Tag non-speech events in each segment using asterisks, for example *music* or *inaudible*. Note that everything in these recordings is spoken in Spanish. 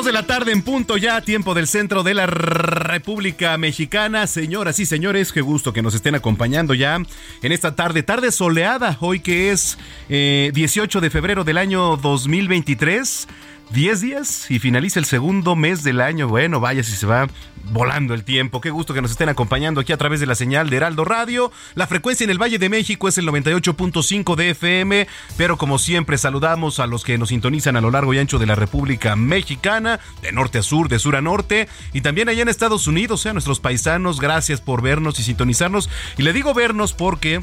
2 de la tarde en punto ya, tiempo del centro de la República Mexicana. Señoras y señores, qué gusto que nos estén acompañando ya en esta tarde, tarde soleada, hoy que es eh, 18 de febrero del año 2023. 10 días y finaliza el segundo mes del año. Bueno, vaya si se va volando el tiempo. Qué gusto que nos estén acompañando aquí a través de la señal de Heraldo Radio. La frecuencia en el Valle de México es el 98.5 de FM, pero como siempre saludamos a los que nos sintonizan a lo largo y ancho de la República Mexicana, de norte a sur, de sur a norte, y también allá en Estados Unidos, a nuestros paisanos, gracias por vernos y sintonizarnos. Y le digo vernos porque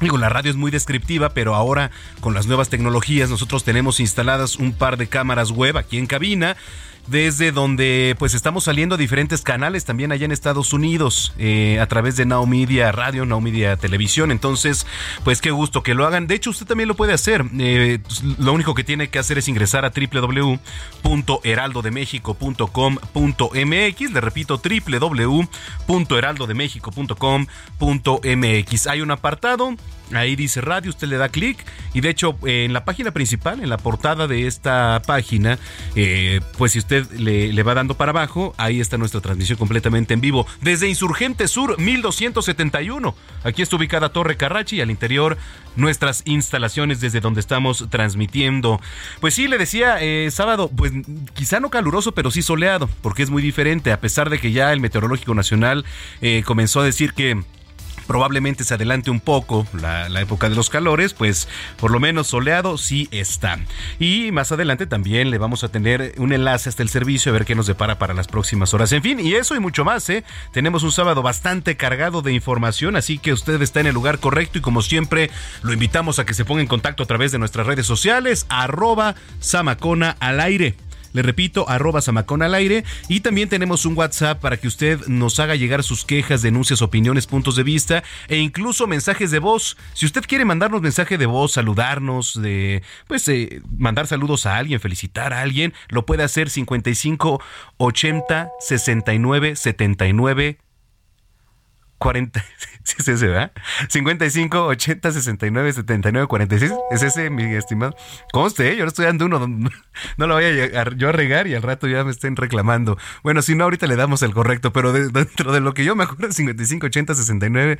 Digo, la radio es muy descriptiva, pero ahora con las nuevas tecnologías nosotros tenemos instaladas un par de cámaras web aquí en cabina desde donde pues estamos saliendo a diferentes canales también allá en Estados Unidos eh, a través de Now Media Radio, Now Media Televisión. Entonces, pues qué gusto que lo hagan. De hecho, usted también lo puede hacer. Eh, pues, lo único que tiene que hacer es ingresar a www.heraldodemexico.com.mx. Le repito, www.heraldodemexico.com.mx. Hay un apartado Ahí dice radio, usted le da clic y de hecho eh, en la página principal, en la portada de esta página, eh, pues si usted le, le, va dando para abajo, ahí está nuestra transmisión completamente en vivo desde Insurgente Sur 1271. Aquí está ubicada Torre Carrachi y al interior nuestras instalaciones desde donde estamos transmitiendo. Pues sí, le decía eh, sábado, pues quizá no caluroso, pero sí soleado, porque es muy diferente, a pesar de que ya el Meteorológico Nacional comenzó a decir que probablemente se adelante un poco la, época de los calores, pues por lo menos soleado sí está. Y más adelante también le vamos a tener un enlace hasta el servicio a ver qué nos depara para las próximas horas. En fin, y eso y mucho más, ¿eh? Tenemos un sábado bastante cargado de información, así que usted está en el lugar correcto y como siempre lo invitamos a que se ponga en contacto a través de nuestras redes sociales, arroba Samacona al aire. Le repito, arroba Samacón al aire. Y también tenemos un WhatsApp para que usted nos haga llegar sus quejas, denuncias, opiniones, puntos de vista e incluso mensajes de voz. Si usted quiere mandarnos mensaje de voz, saludarnos, de pues eh, mandar saludos a alguien, felicitar a alguien, lo puede hacer 55 80 69 79 40, *laughs* ¿sí es ese, ¿verdad? 55 80 69 79 46. Es ese, mi estimado. Conste, ¿eh? yo no estoy dando uno. *laughs* No lo voy a llegar, yo a regar y al rato ya me estén reclamando. Bueno, si no, ahorita le damos el correcto, pero de, dentro de lo que yo me acuerdo, 55 80 69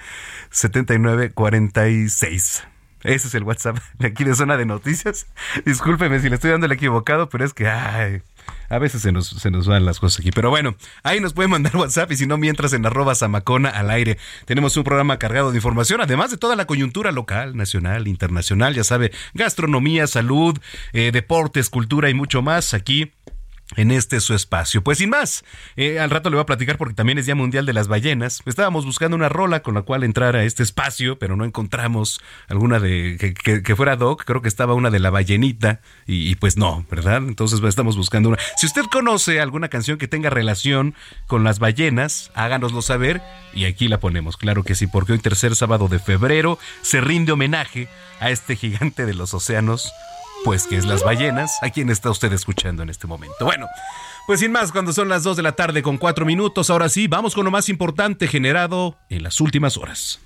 79 46. Ese es el WhatsApp de aquí de Zona de Noticias. Discúlpeme si le estoy dando el equivocado, pero es que, ay, a veces se nos, se nos van las cosas aquí. Pero bueno, ahí nos pueden mandar *laughs* WhatsApp y si no, mientras en arroba Samacona al aire. Tenemos un programa cargado de información, además de toda la coyuntura local, nacional, internacional, ya sabe, gastronomía, salud, eh, deportes, cultura y mucho más aquí en este su espacio. Pues sin más, eh, al rato le voy a platicar porque también es Día Mundial de las Ballenas. Estábamos buscando una rola con la cual entrar a este espacio, pero no encontramos alguna de que, fuera Doc. Creo que estaba una de la ballenita y, y, pues no, ¿verdad? Entonces estamos buscando una. Si usted conoce alguna canción que tenga relación con las ballenas, háganoslo saber y aquí la ponemos. Claro que sí, porque hoy tercer sábado de febrero se rinde homenaje a este gigante de los océanos pues que es las ballenas, a quien está usted escuchando en este momento. Bueno, pues sin más, cuando son las 2 de la tarde con 4 minutos, ahora sí, vamos con lo más importante generado en las últimas horas.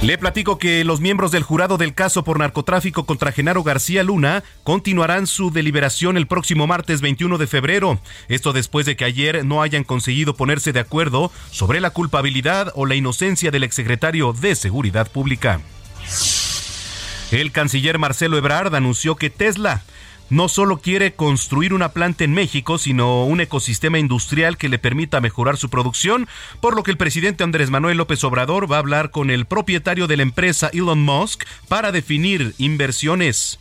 Le platico que los miembros del jurado del caso por narcotráfico contra Genaro García Luna continuarán su deliberación el próximo martes 21 de febrero. Esto después de que ayer no hayan conseguido ponerse de acuerdo sobre la culpabilidad o la inocencia del exsecretario de Seguridad Pública. El canciller Marcelo Ebrard anunció que Tesla no solo quiere construir una planta en México, sino un ecosistema industrial que le permita mejorar su producción, por lo que el presidente Andrés Manuel López Obrador va a hablar con el propietario de la empresa Elon Musk para definir inversiones.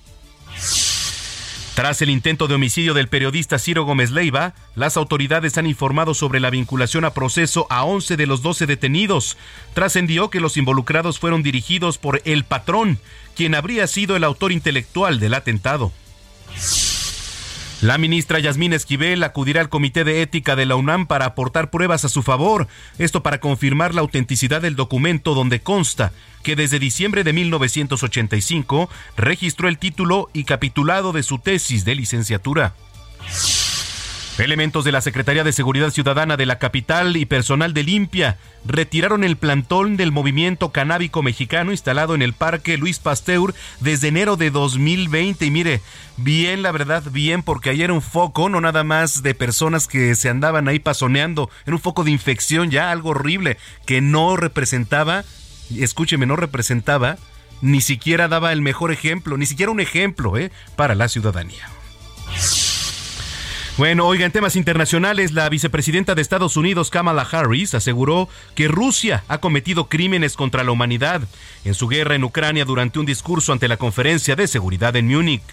Tras el intento de homicidio del periodista Ciro Gómez Leiva, las autoridades han informado sobre la vinculación a proceso a 11 de los 12 detenidos. Trascendió que los involucrados fueron dirigidos por el patrón, quien habría sido el autor intelectual del atentado. La ministra Yasmín Esquivel acudirá al Comité de Ética de la UNAM para aportar pruebas a su favor, esto para confirmar la autenticidad del documento donde consta que desde diciembre de 1985 registró el título y capitulado de su tesis de licenciatura. Elementos de la Secretaría de Seguridad Ciudadana de la capital y personal de Limpia retiraron el plantón del movimiento canábico mexicano instalado en el Parque Luis Pasteur desde enero de 2020. Y mire, bien, la verdad, bien, porque ayer era un foco, no nada más de personas que se andaban ahí pasoneando, era un foco de infección ya, algo horrible, que no representaba, escúcheme, no representaba, ni siquiera daba el mejor ejemplo, ni siquiera un ejemplo, ¿eh? Para la ciudadanía. Bueno, oiga, en temas internacionales, la vicepresidenta de Estados Unidos, Kamala Harris, aseguró que Rusia ha cometido crímenes contra la humanidad en su guerra en Ucrania durante un discurso ante la Conferencia de Seguridad en Múnich.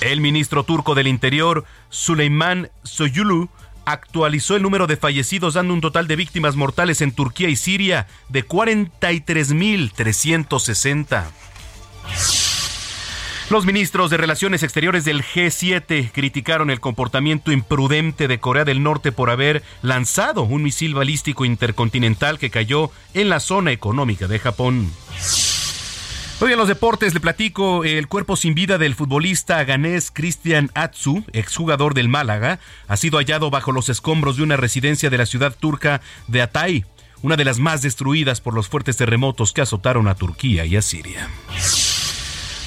El ministro turco del Interior, Süleyman Soyulu, actualizó el número de fallecidos dando un total de víctimas mortales en Turquía y Siria de 43.360. Los ministros de Relaciones Exteriores del G7 criticaron el comportamiento imprudente de Corea del Norte por haber lanzado un misil balístico intercontinental que cayó en la zona económica de Japón. Hoy en los deportes le platico el cuerpo sin vida del futbolista ganés Cristian Atsu, exjugador del Málaga, ha sido hallado bajo los escombros de una residencia de la ciudad turca de Atay, una de las más destruidas por los fuertes terremotos que azotaron a Turquía y a Siria.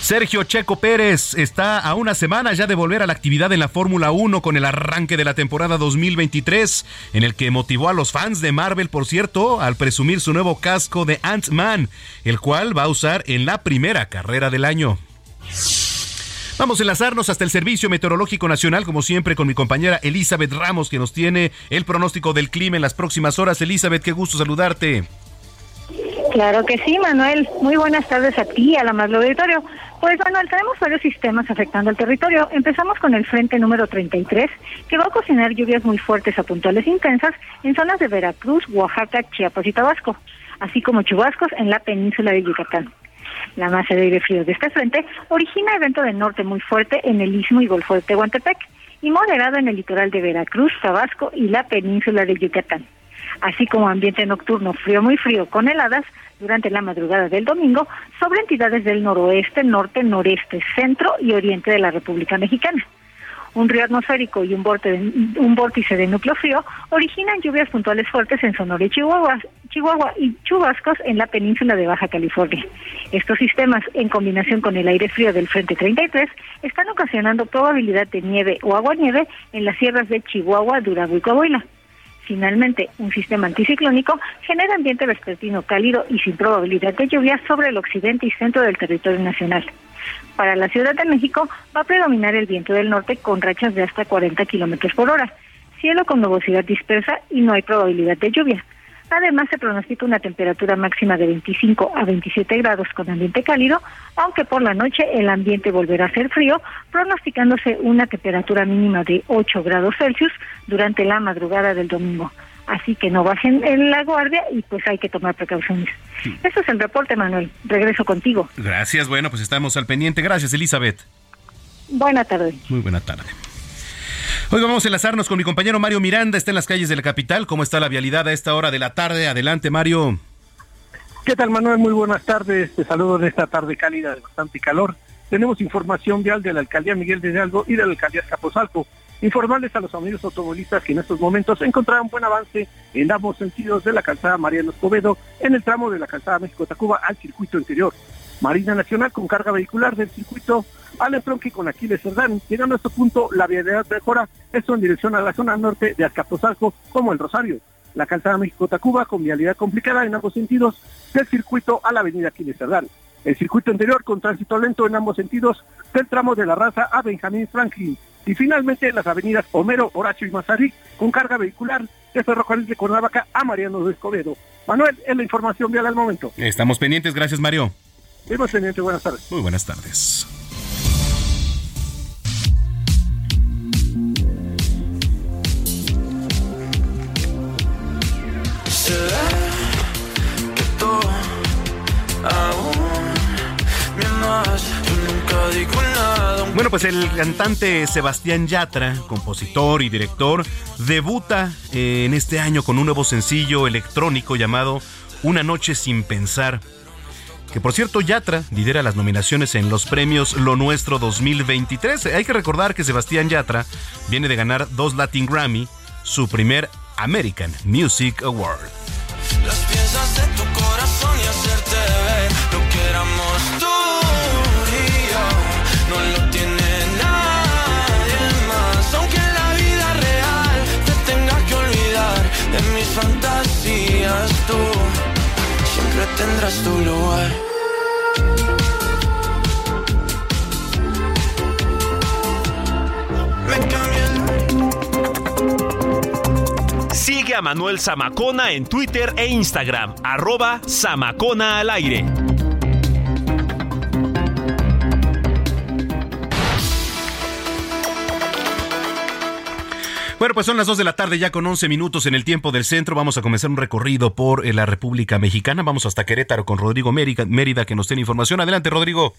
Sergio Checo Pérez está a una semana ya de volver a la actividad en la Fórmula 1 con el arranque de la temporada 2023, en el que motivó a los fans de Marvel, por cierto, al presumir su nuevo casco de Ant-Man, el cual va a usar en la primera carrera del año. Vamos a enlazarnos hasta el Servicio Meteorológico Nacional, como siempre, con mi compañera Elizabeth Ramos, que nos tiene el pronóstico del clima en las próximas horas. Elizabeth, qué gusto saludarte. Claro que sí, Manuel. Muy buenas tardes a ti y al amable auditorio. Pues Manuel, tenemos varios sistemas afectando al territorio. Empezamos con el frente número 33, que va a ocasionar lluvias muy fuertes a puntuales intensas en zonas de Veracruz, Oaxaca, Chiapas y Tabasco, así como chubascos en la península de Yucatán. La masa de aire frío de este frente origina evento de norte muy fuerte en el istmo y golfo de Tehuantepec y moderado en el litoral de Veracruz, Tabasco y la península de Yucatán así como ambiente nocturno frío muy frío con heladas durante la madrugada del domingo sobre entidades del noroeste, norte, noreste, centro y oriente de la República Mexicana. Un río atmosférico y un, vórtice de núcleo frío originan lluvias puntuales fuertes en Sonora y Chihuahua, Chihuahua y chubascos en la península de Baja California. Estos sistemas, en combinación con el aire frío del Frente 33, están ocasionando probabilidad de nieve o aguanieve en las sierras de Chihuahua, Durango y Coahuila. Finalmente, un sistema anticiclónico genera ambiente vespertino cálido y sin probabilidad de lluvia sobre el occidente y centro del territorio nacional. Para la Ciudad de México va a predominar el viento del norte con rachas de hasta 40 kilómetros por hora, cielo con nubosidad dispersa y no hay probabilidad de lluvia. Además, se pronostica una temperatura máxima de 25 a 27 grados con ambiente cálido, aunque por la noche el ambiente volverá a ser frío, pronosticándose una temperatura mínima de 8 grados Celsius durante la madrugada del domingo. Así que no bajen en la guardia y pues hay que tomar precauciones. Eso es el reporte, Manuel. Regreso contigo. Gracias. Bueno, pues estamos al pendiente. Gracias, Elizabeth. Buena tarde. Muy buena tarde. Hoy vamos a enlazarnos con mi compañero Mario Miranda, está en las calles de la capital. ¿Cómo está la vialidad a esta hora de la tarde? Adelante, Mario. ¿Qué tal, Manuel? Muy buenas tardes. Te saludo en esta tarde cálida de bastante calor. Tenemos información vial de la alcaldía Miguel de Hidalgo y de la alcaldía Capozalco. Informarles a los amigos automovilistas que en estos momentos encontraron buen avance en ambos sentidos de la calzada Mariano Escobedo en el tramo de la calzada México-Tacuba al circuito interior. Marina Nacional con carga vehicular del circuito al entronque con Aquiles Cerdán. Llegando a este punto, la vialidad mejora, esto en dirección a la zona norte de Azcapotzalco como el Rosario. La calzada México-Tacuba con vialidad complicada en ambos sentidos del circuito a la avenida Aquiles Cerdán. El circuito interior con tránsito lento en ambos sentidos del tramo de la raza a Benjamín Franklin. Y finalmente las avenidas Homero, Horacio y Mazarik con carga vehicular de Ferrocarril de Cuernavaca a Mariano de Escobedo. Manuel, es la información vial al momento. Estamos pendientes, gracias Mario. Pendientes, buenas tardes. Muy buenas tardes. Bueno, pues el cantante Sebastián Yatra, compositor y director, debuta eh, en este año con un nuevo sencillo electrónico llamado Una noche sin pensar. Que por cierto, Yatra lidera las nominaciones en los premios Lo Nuestro 2023. Hay que recordar que Sebastián Yatra viene de ganar dos Latin Grammy, su primer American Music Award. Las piezas de tu corazón y hacerte ver lo que éramos tú y yo. No lo tiene nadie más. Aunque en la vida real te tenga que olvidar de mis fantasías, tú tu lugar. Sigue a Manuel Zamacona en Twitter e Instagram, arroba Zamacona al aire. Bueno, pues son las 2 de la tarde ya con 11 minutos en el tiempo del centro. Vamos a comenzar un recorrido por eh, la República Mexicana. Vamos hasta Querétaro con Rodrigo Mérida, que nos tiene información. Adelante, Rodrigo.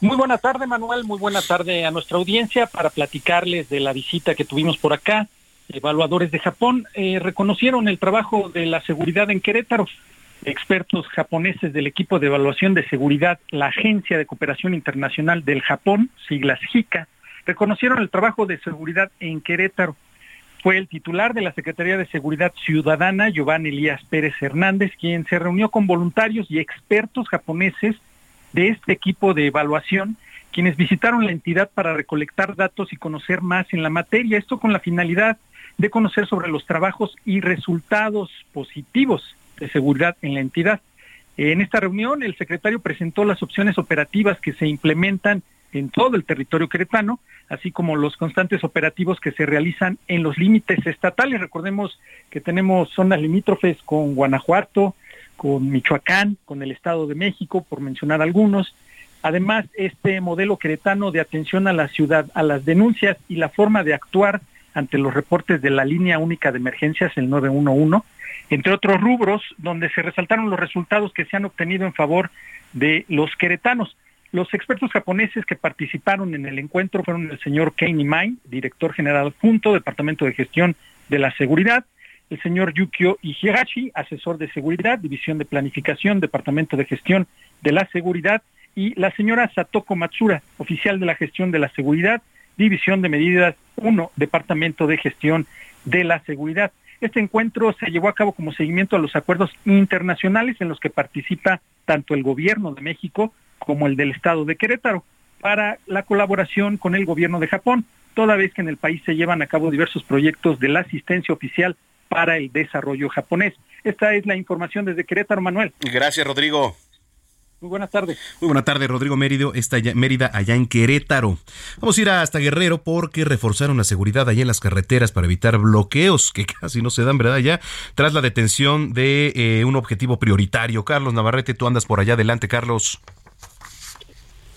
Muy buena tarde, Manuel. Muy buena tarde a nuestra audiencia para platicarles de la visita que tuvimos por acá evaluadores de Japón eh, reconocieron el trabajo de la seguridad en Querétaro. Expertos japoneses del equipo de evaluación de seguridad, la Agencia de Cooperación Internacional del Japón, siglas JICA, reconocieron el trabajo de seguridad en Querétaro. Fue el titular de la Secretaría de Seguridad Ciudadana, Giovanni Elías Pérez Hernández, quien se reunió con voluntarios y expertos japoneses de este equipo de evaluación quienes visitaron la entidad para recolectar datos y conocer más en la materia, esto con la finalidad de conocer sobre los trabajos y resultados positivos de seguridad en la entidad. En esta reunión, el secretario presentó las opciones operativas que se implementan en todo el territorio queretano, así como los constantes operativos que se realizan en los límites estatales. Recordemos que tenemos zonas limítrofes con Guanajuato, con Michoacán, con el Estado de México, por mencionar algunos. Además, este modelo queretano de atención a la ciudad, a las denuncias y la forma de actuar ante los reportes de la línea única de emergencias, el 911, entre otros rubros donde se resaltaron los resultados que se han obtenido en favor de los queretanos. Los expertos japoneses que participaron en el encuentro fueron el señor Kei Mai, director general junto, Departamento de Gestión de la Seguridad, el señor Yukio Ihigashi, asesor de seguridad, División de Planificación, Departamento de Gestión de la Seguridad, y la señora Satoko Matsura, oficial de la Gestión de la Seguridad, División de Medidas 1, Departamento de Gestión de la Seguridad. Este encuentro se llevó a cabo como seguimiento a los acuerdos internacionales en los que participa tanto el gobierno de México como el del estado de Querétaro para la colaboración con el gobierno de Japón, toda vez que en el país se llevan a cabo diversos proyectos de la asistencia oficial para el desarrollo japonés. Esta es la información desde Querétaro, Manuel. Gracias, Rodrigo. Muy buenas tardes. Muy buenas tardes, Rodrigo Mérido, está Mérida, allá en Querétaro. Vamos a ir hasta Guerrero porque reforzaron la seguridad allá en las carreteras para evitar bloqueos que *laughs* casi no se dan, ¿verdad? Ya tras la detención de eh, un objetivo prioritario. Carlos Navarrete, tú andas por allá. Adelante, Carlos.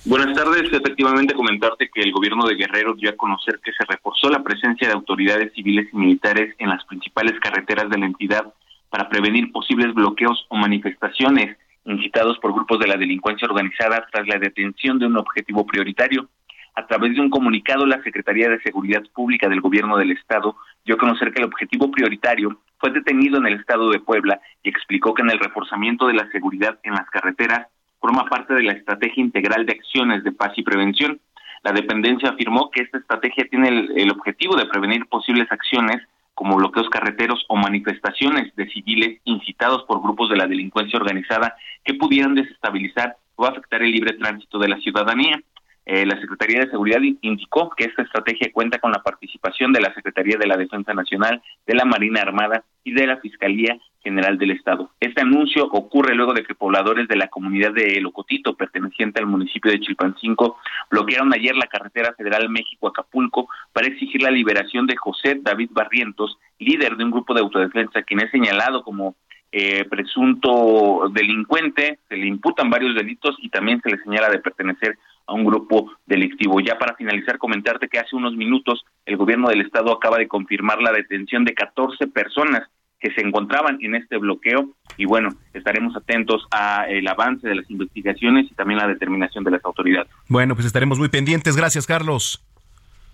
Buenas tardes. Efectivamente, comentarte que el gobierno de Guerrero dio a conocer que se reforzó la presencia de autoridades civiles y militares en las principales carreteras de la entidad para prevenir posibles bloqueos o manifestaciones incitados por grupos de la delincuencia organizada tras la detención de un objetivo prioritario. A través de un comunicado, la Secretaría de Seguridad Pública del Gobierno del Estado dio a conocer que el objetivo prioritario fue detenido en el Estado de Puebla y explicó que en el reforzamiento de la seguridad en las carreteras forma parte de la estrategia integral de acciones de paz y prevención. La dependencia afirmó que esta estrategia tiene el, objetivo de prevenir posibles acciones como bloqueos carreteros o manifestaciones de civiles incitados por grupos de la delincuencia organizada que pudieran desestabilizar o afectar el libre tránsito de la ciudadanía. Eh, la Secretaría de Seguridad indicó que esta estrategia cuenta con la participación de la Secretaría de la Defensa Nacional, de la Marina Armada y de la Fiscalía General del Estado. Este anuncio ocurre luego de que pobladores de la comunidad de Locotito, perteneciente al municipio de Chilpancingo, bloquearon ayer la carretera federal México-Acapulco para exigir la liberación de José David Barrientos, líder de un grupo de autodefensa, quien es señalado como eh, presunto delincuente, se le imputan varios delitos y también se le señala de pertenecer a un grupo delictivo. Ya para finalizar, comentarte que hace unos minutos el gobierno del estado acaba de confirmar la detención de 14 personas que se encontraban en este bloqueo y bueno, estaremos atentos a el avance de las investigaciones y también la determinación de las autoridades. Bueno, pues estaremos muy pendientes. Gracias, Carlos.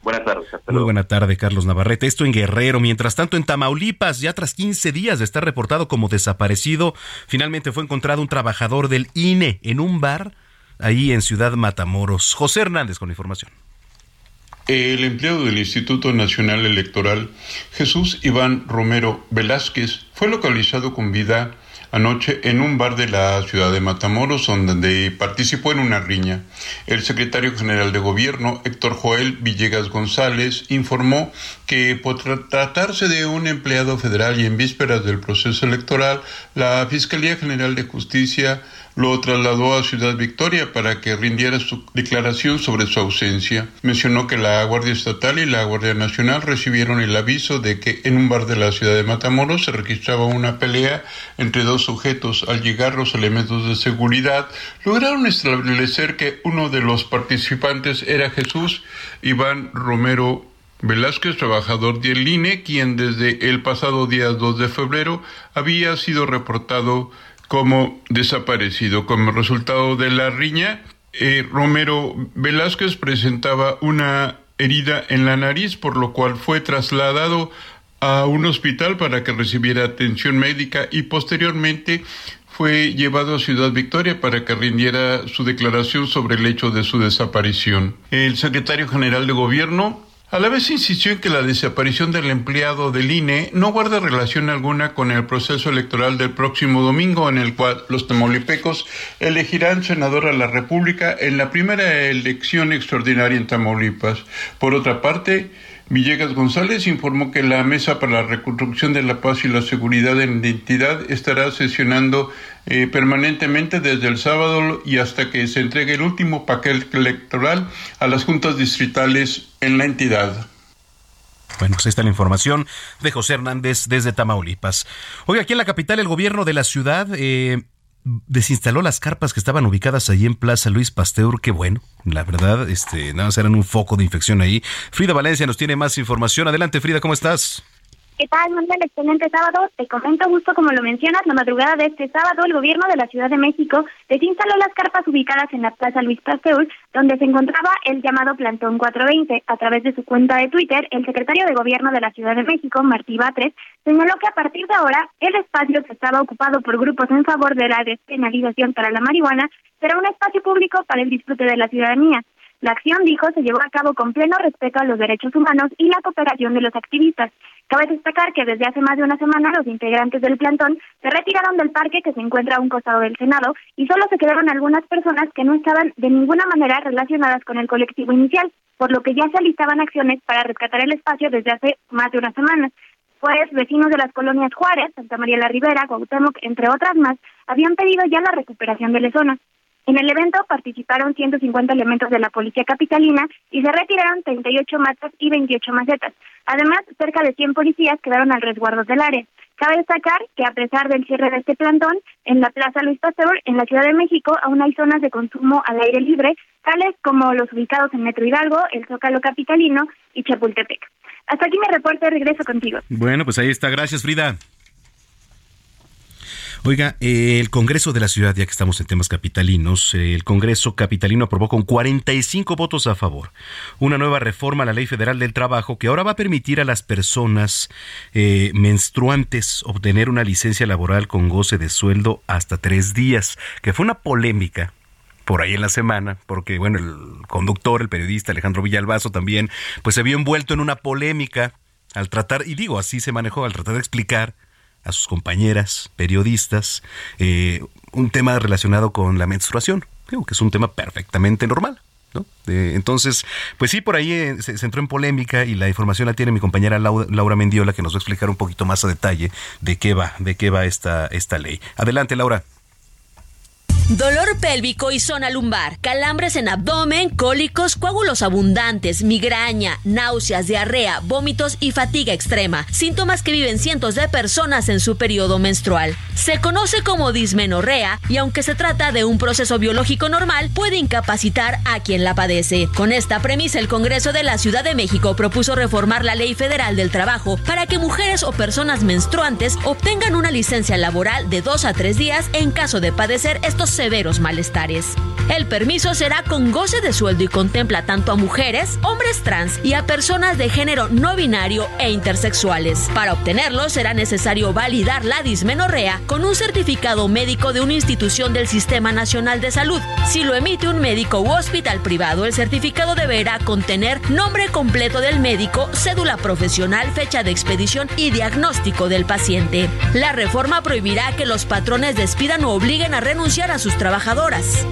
Buenas tardes. Muy buena tarde, Carlos Navarrete. Esto en Guerrero. Mientras tanto, en Tamaulipas, ya tras 15 días de estar reportado como desaparecido, finalmente fue encontrado un trabajador del INE en un bar ahí en Ciudad Matamoros. José Hernández con la información. El empleado del Instituto Nacional Electoral, Jesús Iván Romero Velázquez, fue localizado con vida anoche en un bar de la ciudad de Matamoros, donde participó en una riña. El secretario general de gobierno, Héctor Joel Villegas González, informó que por tratarse de un empleado federal y en vísperas del proceso electoral, la Fiscalía General de Justicia lo trasladó a Ciudad Victoria para que rindiera su declaración sobre su ausencia. Mencionó que la Guardia Estatal y la Guardia Nacional recibieron el aviso de que en un bar de la ciudad de Matamoros se registraba una pelea entre dos sujetos. Al llegar los elementos de seguridad, lograron establecer que uno de los participantes era Jesús Iván Romero Velázquez, trabajador del INE, quien desde el pasado día 2 de febrero había sido reportado como desaparecido. Como resultado de la riña, eh, Romero Velázquez presentaba una herida en la nariz, por lo cual fue trasladado a un hospital para que recibiera atención médica y posteriormente fue llevado a Ciudad Victoria para que rindiera su declaración sobre el hecho de su desaparición. El secretario general de Gobierno a la vez insistió en que la desaparición del empleado del INE no guarda relación alguna con el proceso electoral del próximo domingo en el cual los tamaulipecos elegirán senador a la República en la primera elección extraordinaria en Tamaulipas. Por otra parte, Villegas González informó que la Mesa para la Reconstrucción de la Paz y la Seguridad en la entidad estará sesionando eh, permanentemente desde el sábado y hasta que se entregue el último paquete electoral a las juntas distritales en la entidad. Bueno, pues ahí está la información de José Hernández desde Tamaulipas. Hoy aquí en la capital el gobierno de la ciudad eh, desinstaló las carpas que estaban ubicadas allí en Plaza Luis Pasteur, qué bueno, la verdad, este, nada más eran un foco de infección ahí. Frida Valencia nos tiene más información. Adelante, Frida, ¿cómo estás? ¿Qué tal, Manuel? Excelente sábado. Te comento justo como lo mencionas, la madrugada de este sábado, el gobierno de la Ciudad de México desinstaló las carpas ubicadas en la Plaza Luis Pasteur, donde se encontraba el llamado Plantón 420. A través de su cuenta de Twitter, el secretario de Gobierno de la Ciudad de México, Martí Batres, señaló que a partir de ahora, el espacio que estaba ocupado por grupos en favor de la despenalización para la marihuana será un espacio público para el disfrute de la ciudadanía. La acción, dijo, se llevó a cabo con pleno respeto a los derechos humanos y la cooperación de los activistas. Cabe destacar que desde hace más de una semana los integrantes del plantón se retiraron del parque que se encuentra a un costado del Senado y solo se quedaron algunas personas que no estaban de ninguna manera relacionadas con el colectivo inicial, por lo que ya se alistaban acciones para rescatar el espacio desde hace más de una semana. Pues vecinos de las colonias Juárez, Santa María la Ribera, Cuauhtémoc, entre otras más, habían pedido ya la recuperación de la zona. En el evento participaron 150 elementos de la policía capitalina y se retiraron 38 matas y 28 macetas. Además, cerca de 100 policías quedaron al resguardo del área. Cabe destacar que a pesar del cierre de este plantón, en la Plaza Luis Pasteur, en la Ciudad de México, aún hay zonas de consumo al aire libre, tales como los ubicados en Metro Hidalgo, el Zócalo Capitalino y Chapultepec. Hasta aquí mi reporte, regreso contigo. Bueno, pues ahí está. Gracias, Frida. Oiga, el Congreso de la Ciudad, ya que estamos en temas capitalinos, el Congreso capitalino aprobó con 45 votos a favor una nueva reforma a la Ley Federal del Trabajo que ahora va a permitir a las personas eh, menstruantes obtener una licencia laboral con goce de sueldo hasta tres días, que fue una polémica por ahí en la semana, porque bueno, el conductor, el periodista Alejandro Villalbazo también, pues se vio envuelto en una polémica al tratar, y digo, así se manejó, al tratar de explicar a sus compañeras periodistas eh, un tema relacionado con la menstruación, creo que es un tema perfectamente normal. ¿No? entonces, pues sí, por ahí eh, se, entró en polémica y la información la tiene mi compañera Laura, Mendiola, que nos va a explicar un poquito más a detalle de qué va, de qué va esta, esta ley. Adelante, Laura. Dolor pélvico y zona lumbar, calambres en abdomen, cólicos, coágulos abundantes, migraña, náuseas, diarrea, vómitos y fatiga extrema, síntomas que viven cientos de personas en su periodo menstrual. Se conoce como dismenorrea y aunque se trata de un proceso biológico normal, puede incapacitar a quien la padece. Con esta premisa, el Congreso de la Ciudad de México propuso reformar la Ley Federal del Trabajo para que mujeres o personas menstruantes obtengan una licencia laboral de dos a tres días en caso de padecer estos severos malestares. El permiso será con goce de sueldo y contempla tanto a mujeres, hombres trans y a personas de género no binario e intersexuales. Para obtenerlo será necesario validar la dismenorrea con un certificado médico de una institución del Sistema Nacional de Salud. Si lo emite un médico u hospital privado, el certificado deberá contener nombre completo del médico, cédula profesional, fecha de expedición y diagnóstico del paciente. La reforma prohibirá que los patrones despidan o obliguen a renunciar a sus trabajadoras.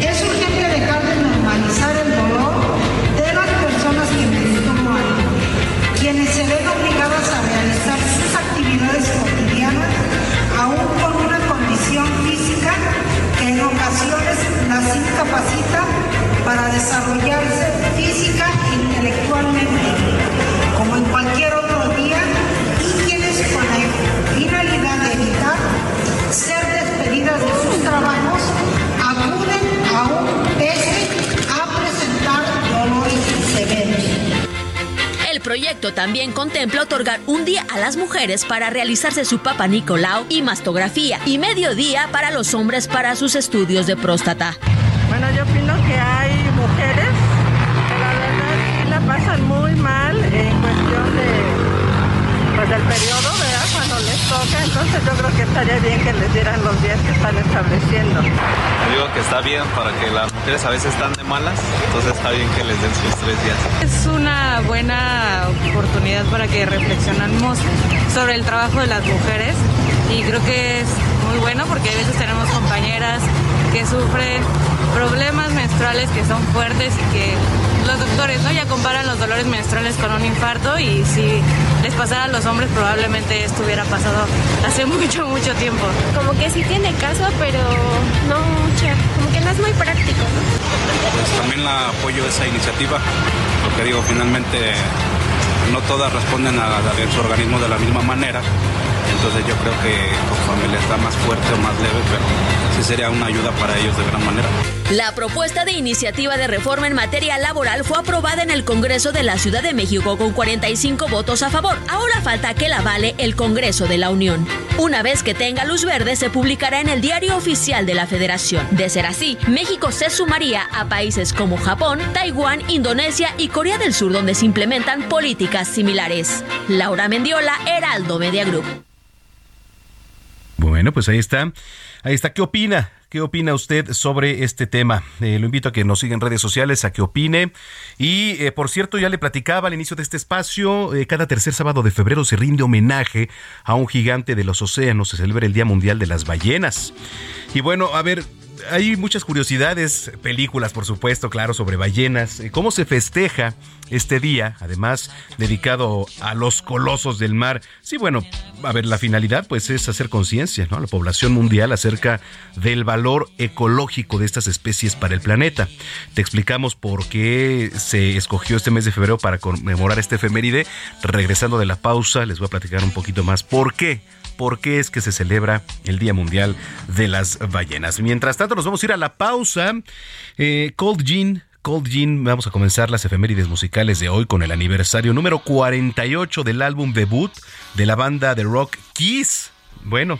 Es urgente dejar de normalizar el dolor de las personas que menstruan, quienes se ven obligadas a realizar sus actividades cotidianas aún con una condición física que en ocasiones las incapacita para desarrollarse proyecto también contempla otorgar un día a las mujeres para realizarse su papa Nicolau y mastografía y medio día para los hombres para sus estudios de próstata. Bueno, yo opino que hay mujeres que la verdad la pasan muy mal en cuestión de pues del periodo, toca, entonces yo creo que estaría bien que les dieran los días que están estableciendo. digo que está bien para que las mujeres a veces están de malas, entonces está bien que les den sus tres días. Es una buena oportunidad para que reflexionemos sobre el trabajo de las mujeres y creo que es muy bueno porque a veces tenemos compañeras que sufren problemas menstruales que son fuertes y que los doctores ¿no? ya comparan los dolores menstruales con un infarto y si les pasara a los hombres probablemente esto hubiera pasado hace *laughs* mucho, mucho tiempo. Como que sí tiene caso, pero no mucho, como que no es muy práctico. Pues también la apoyo esa iniciativa, porque digo, finalmente no todas responden a, a su organismo de la misma manera entonces yo creo que conforme les da más fuerte o más leve, pero sí sería una ayuda para ellos de gran manera. La propuesta de iniciativa de reforma en materia laboral fue aprobada en el Congreso de la Ciudad de México con 45 votos a favor. Ahora falta que la vale el Congreso de la Unión. Una vez que tenga luz verde, se publicará en el Diario Oficial de la Federación. De ser así, México se sumaría a países como Japón, Taiwán, Indonesia y Corea del Sur, donde se implementan políticas similares. Laura Mendiola, Heraldo Media Group. Bueno, pues ahí está. Ahí está. ¿Qué opina? ¿Qué opina usted sobre este tema? Eh, lo invito a que nos siga en redes sociales, a que opine. Y eh, por cierto, ya le platicaba al inicio de este espacio, eh, cada tercer sábado de febrero se rinde homenaje a un gigante de los océanos, se celebra el Día Mundial de las Ballenas. Y bueno, a ver, hay muchas curiosidades, películas por supuesto, claro, sobre ballenas, eh, cómo se festeja este día, además dedicado a los colosos del mar. Sí, bueno, a ver, la finalidad pues es hacer conciencia, ¿no? La población mundial acerca del valor ecológico de estas especies para el planeta. Te explicamos por qué se escogió este mes de febrero para conmemorar este efeméride. Regresando de la pausa, les voy a platicar un poquito más por qué por qué es que se celebra el Día Mundial de las Ballenas. Mientras tanto, nos vamos a ir a la pausa. Eh, Cold Jean Cold Jean, vamos a comenzar las efemérides musicales de hoy con el aniversario número 48 del álbum debut de la banda de rock Kiss. Bueno,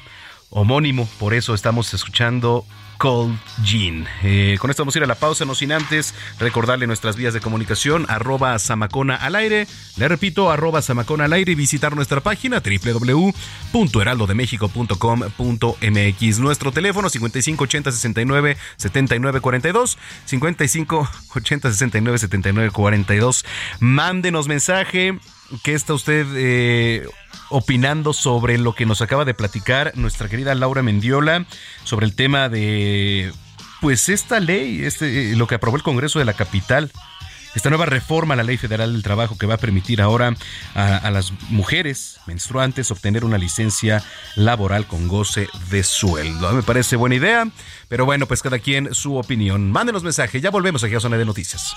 homónimo. Por eso estamos escuchando Cold Jean. Eh, con esto vamos a ir a la pausa, no sin antes recordarle nuestras vías de comunicación, arroba Samacona al aire. Le repito, arroba Samacona al aire y visitar nuestra página www.heraldodemexico.com.mx. Nuestro teléfono 5580 69 79 42 55 80 69 79 42. Mándenos mensaje. ¿Qué está usted eh, opinando sobre lo que nos acaba de platicar nuestra querida Laura Mendiola sobre el tema de pues esta ley, este lo que aprobó el Congreso de la capital? Esta nueva reforma a la Ley Federal del Trabajo que va a permitir ahora a, a, las mujeres menstruantes obtener una licencia laboral con goce de sueldo. Me parece buena idea, pero bueno, pues cada quien su opinión. Mándenos mensaje, ya volvemos aquí a Zona de Noticias.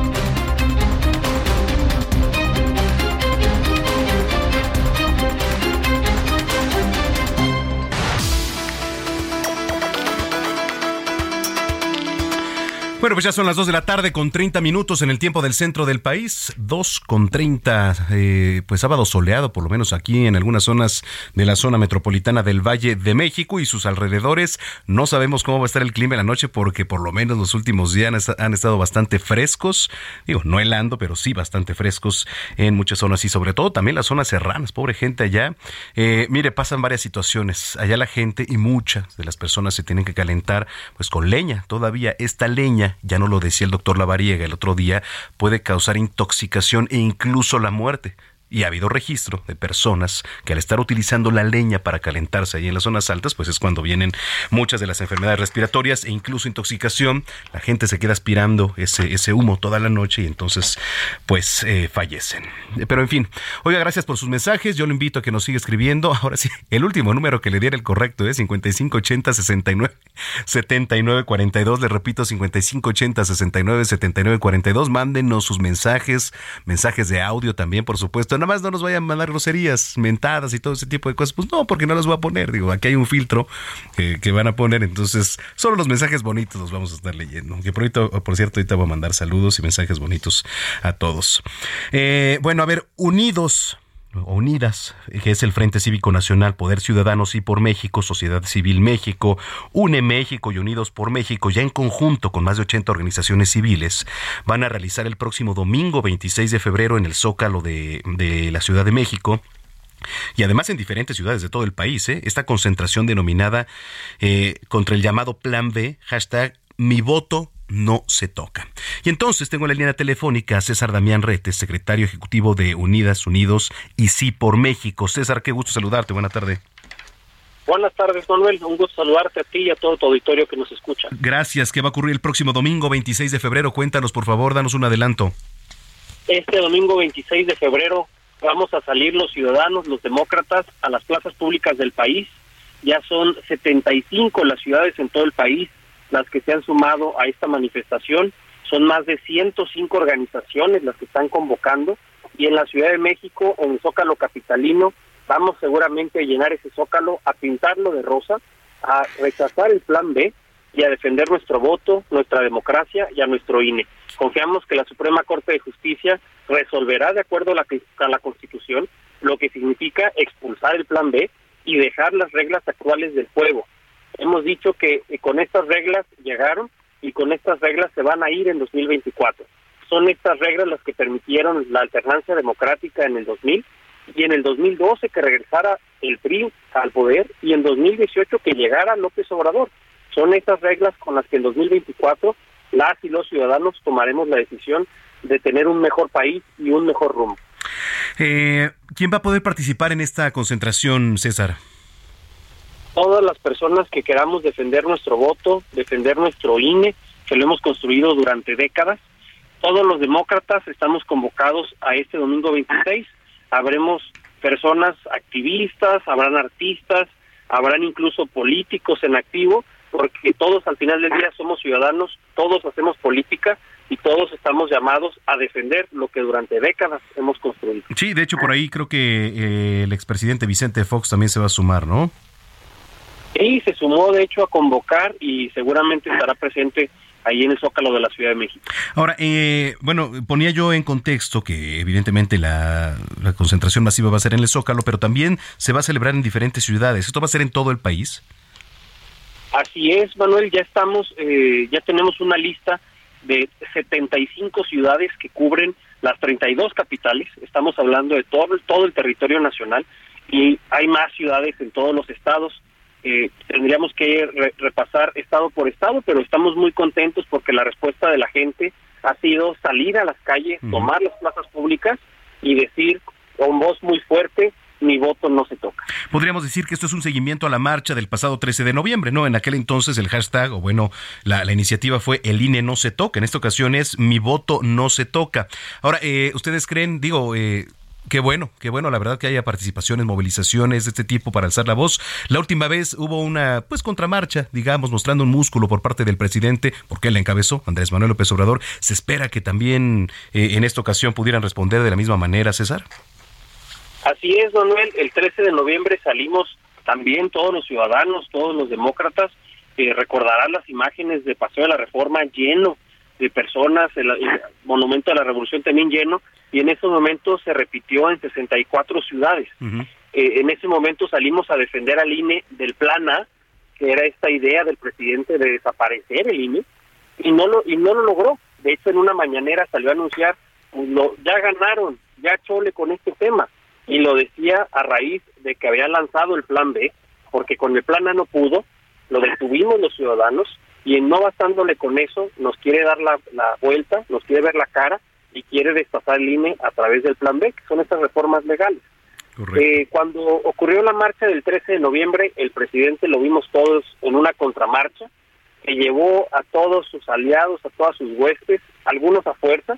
Bueno, pues ya son las 2 de la tarde con 30 minutos en el tiempo del centro del país. 2 con 30, eh, pues sábado soleado, por lo menos aquí en algunas zonas de la zona metropolitana del Valle de México y sus alrededores. No sabemos cómo va a estar el clima en la noche porque por lo menos los últimos días han estado bastante frescos. Digo, no helando, pero sí bastante frescos en muchas zonas y sobre todo también las zonas serranas. Pobre gente allá. Eh, mire, pasan varias situaciones. Allá la gente y muchas de las personas se tienen que calentar pues con leña. Todavía esta leña ya no lo decía el doctor Lavariega el otro día, puede causar intoxicación e incluso la muerte. Y ha habido registro de personas que al estar utilizando la leña para calentarse ahí en las zonas altas, pues es cuando vienen muchas de las enfermedades respiratorias e incluso intoxicación. La gente se queda aspirando ese, ese humo toda la noche y entonces pues eh, fallecen. Pero en fin, oiga, gracias por sus mensajes. Yo lo invito a que nos siga escribiendo. *laughs* Ahora sí, el último número que le diera el correcto es 5580 69 79 42. Le repito, 5580 69 79 42. Mándenos sus mensajes, mensajes de audio también, por supuesto nada más no nos vayan a mandar groserías, mentadas y todo ese tipo de cosas. Pues no, porque no las voy a poner. Digo, aquí hay un filtro eh, que van a poner, entonces solo los mensajes bonitos los vamos a estar leyendo. Que por, ahorita, por cierto, ahorita voy a mandar saludos y mensajes bonitos a todos. Eh, bueno, a ver, unidos Unidas, que es el Frente Cívico Nacional, Poder Ciudadanos y por México, Sociedad Civil México, Une México y Unidos por México, ya en conjunto con más de 80 organizaciones civiles, van a realizar el próximo domingo 26 de febrero en el Zócalo de, de la Ciudad de México y además en diferentes ciudades de todo el país, ¿eh? esta concentración denominada eh, contra el llamado Plan B, hashtag mi voto no se toca. Y entonces tengo en la línea telefónica a César Damián Retes, secretario ejecutivo de Unidas Unidos y Sí por México. César, qué gusto saludarte. Buenas tardes. Buenas tardes, Manuel. Un gusto saludarte a ti y a todo tu auditorio que nos escucha. Gracias. ¿Qué va a ocurrir el próximo domingo 26 de febrero? Cuéntanos, por favor, danos un adelanto. Este domingo 26 de febrero vamos a salir los ciudadanos, los demócratas, a las plazas públicas del país. Ya son 75 las ciudades en todo el país las que se han sumado a esta manifestación. Son más de 105 organizaciones las que están convocando y en la Ciudad de México, en el Zócalo Capitalino, vamos seguramente a llenar ese Zócalo, a pintarlo de rosa, a rechazar el Plan B y a defender nuestro voto, nuestra democracia y a nuestro INE. Confiamos que la Suprema Corte de Justicia resolverá de acuerdo a la, a la Constitución lo que significa expulsar el Plan B y dejar las reglas actuales del juego, hemos dicho que eh, con estas reglas llegaron y con estas reglas se van a ir en 2024. Son estas reglas las que permitieron la alternancia democrática en el 2000 y en el 2012 que regresara el PRI al poder y en 2018 que llegara López Obrador. Son estas reglas con las que en 2024 las y los ciudadanos tomaremos la decisión de tener un mejor país y un mejor rumbo. Eh, ¿Quién va a poder participar en esta concentración, César? Todas las personas que queramos defender nuestro voto, defender nuestro INE, que lo hemos construido durante décadas. Todos los demócratas estamos convocados a este domingo 26. Habremos personas activistas, habrán artistas, habrán incluso políticos en activo, porque todos al final del día somos ciudadanos, todos hacemos política y todos estamos llamados a defender lo que durante décadas hemos construido. Sí, de hecho por ahí creo que eh, el expresidente Vicente Fox también se va a sumar, ¿no? Y se sumó de hecho a convocar y seguramente estará presente ahí en el Zócalo de la Ciudad de México. Ahora, eh, bueno, ponía yo en contexto que evidentemente la, la, concentración masiva va a ser en el Zócalo, pero también se va a celebrar en diferentes ciudades. ¿Esto va a ser en todo el país? Así es, Manuel, ya estamos, eh, ya tenemos una lista de 75 ciudades que cubren las 32 capitales. Estamos hablando de todo, todo el territorio nacional y hay más ciudades en todos los estados. Eh, tendríamos que re repasar estado por estado, pero estamos muy contentos porque la respuesta de la gente ha sido salir a las calles, tomar las plazas públicas y decir con voz muy fuerte, mi voto no se toca. Podríamos decir que esto es un seguimiento a la marcha del pasado 13 de noviembre, ¿no? En aquel entonces el hashtag, o bueno, la, la iniciativa fue el INE no se toca. En esta ocasión es mi voto no se toca. Ahora, eh, ¿ustedes creen, digo, eh, Qué bueno, qué bueno, la verdad que haya participaciones, movilizaciones de este tipo para alzar la voz. La última vez hubo una, pues, contramarcha, digamos, mostrando un músculo por parte del presidente, porque él la encabezó, Andrés Manuel López Obrador. ¿Se espera que también eh, en esta ocasión pudieran responder de la misma manera, César? Así es, Manuel. El 13 de noviembre salimos también todos los ciudadanos, todos los demócratas, eh, recordarán las imágenes de Paseo de la Reforma lleno de personas, el, el, Monumento a la Revolución también lleno, y en ese momento se repitió en 64 ciudades. Uh -huh. eh, en ese momento salimos a defender al INE del Plan A, que era esta idea del presidente de desaparecer el INE, y no lo, y no lo logró. De hecho, en una mañanera salió a anunciar, pues, lo, ya ganaron, ya chole con este tema, y lo decía a raíz de que había lanzado el Plan B, porque con el Plan A no pudo, lo detuvimos los ciudadanos, y en no bastándole con eso, nos quiere dar la, la vuelta, nos quiere ver la cara y quiere destazar el INE a través del Plan B, que son estas reformas legales. Eh, cuando ocurrió la marcha del 13 de noviembre, el presidente lo vimos todos en una contramarcha que llevó a todos sus aliados, a todas sus huestes, algunos a fuerza,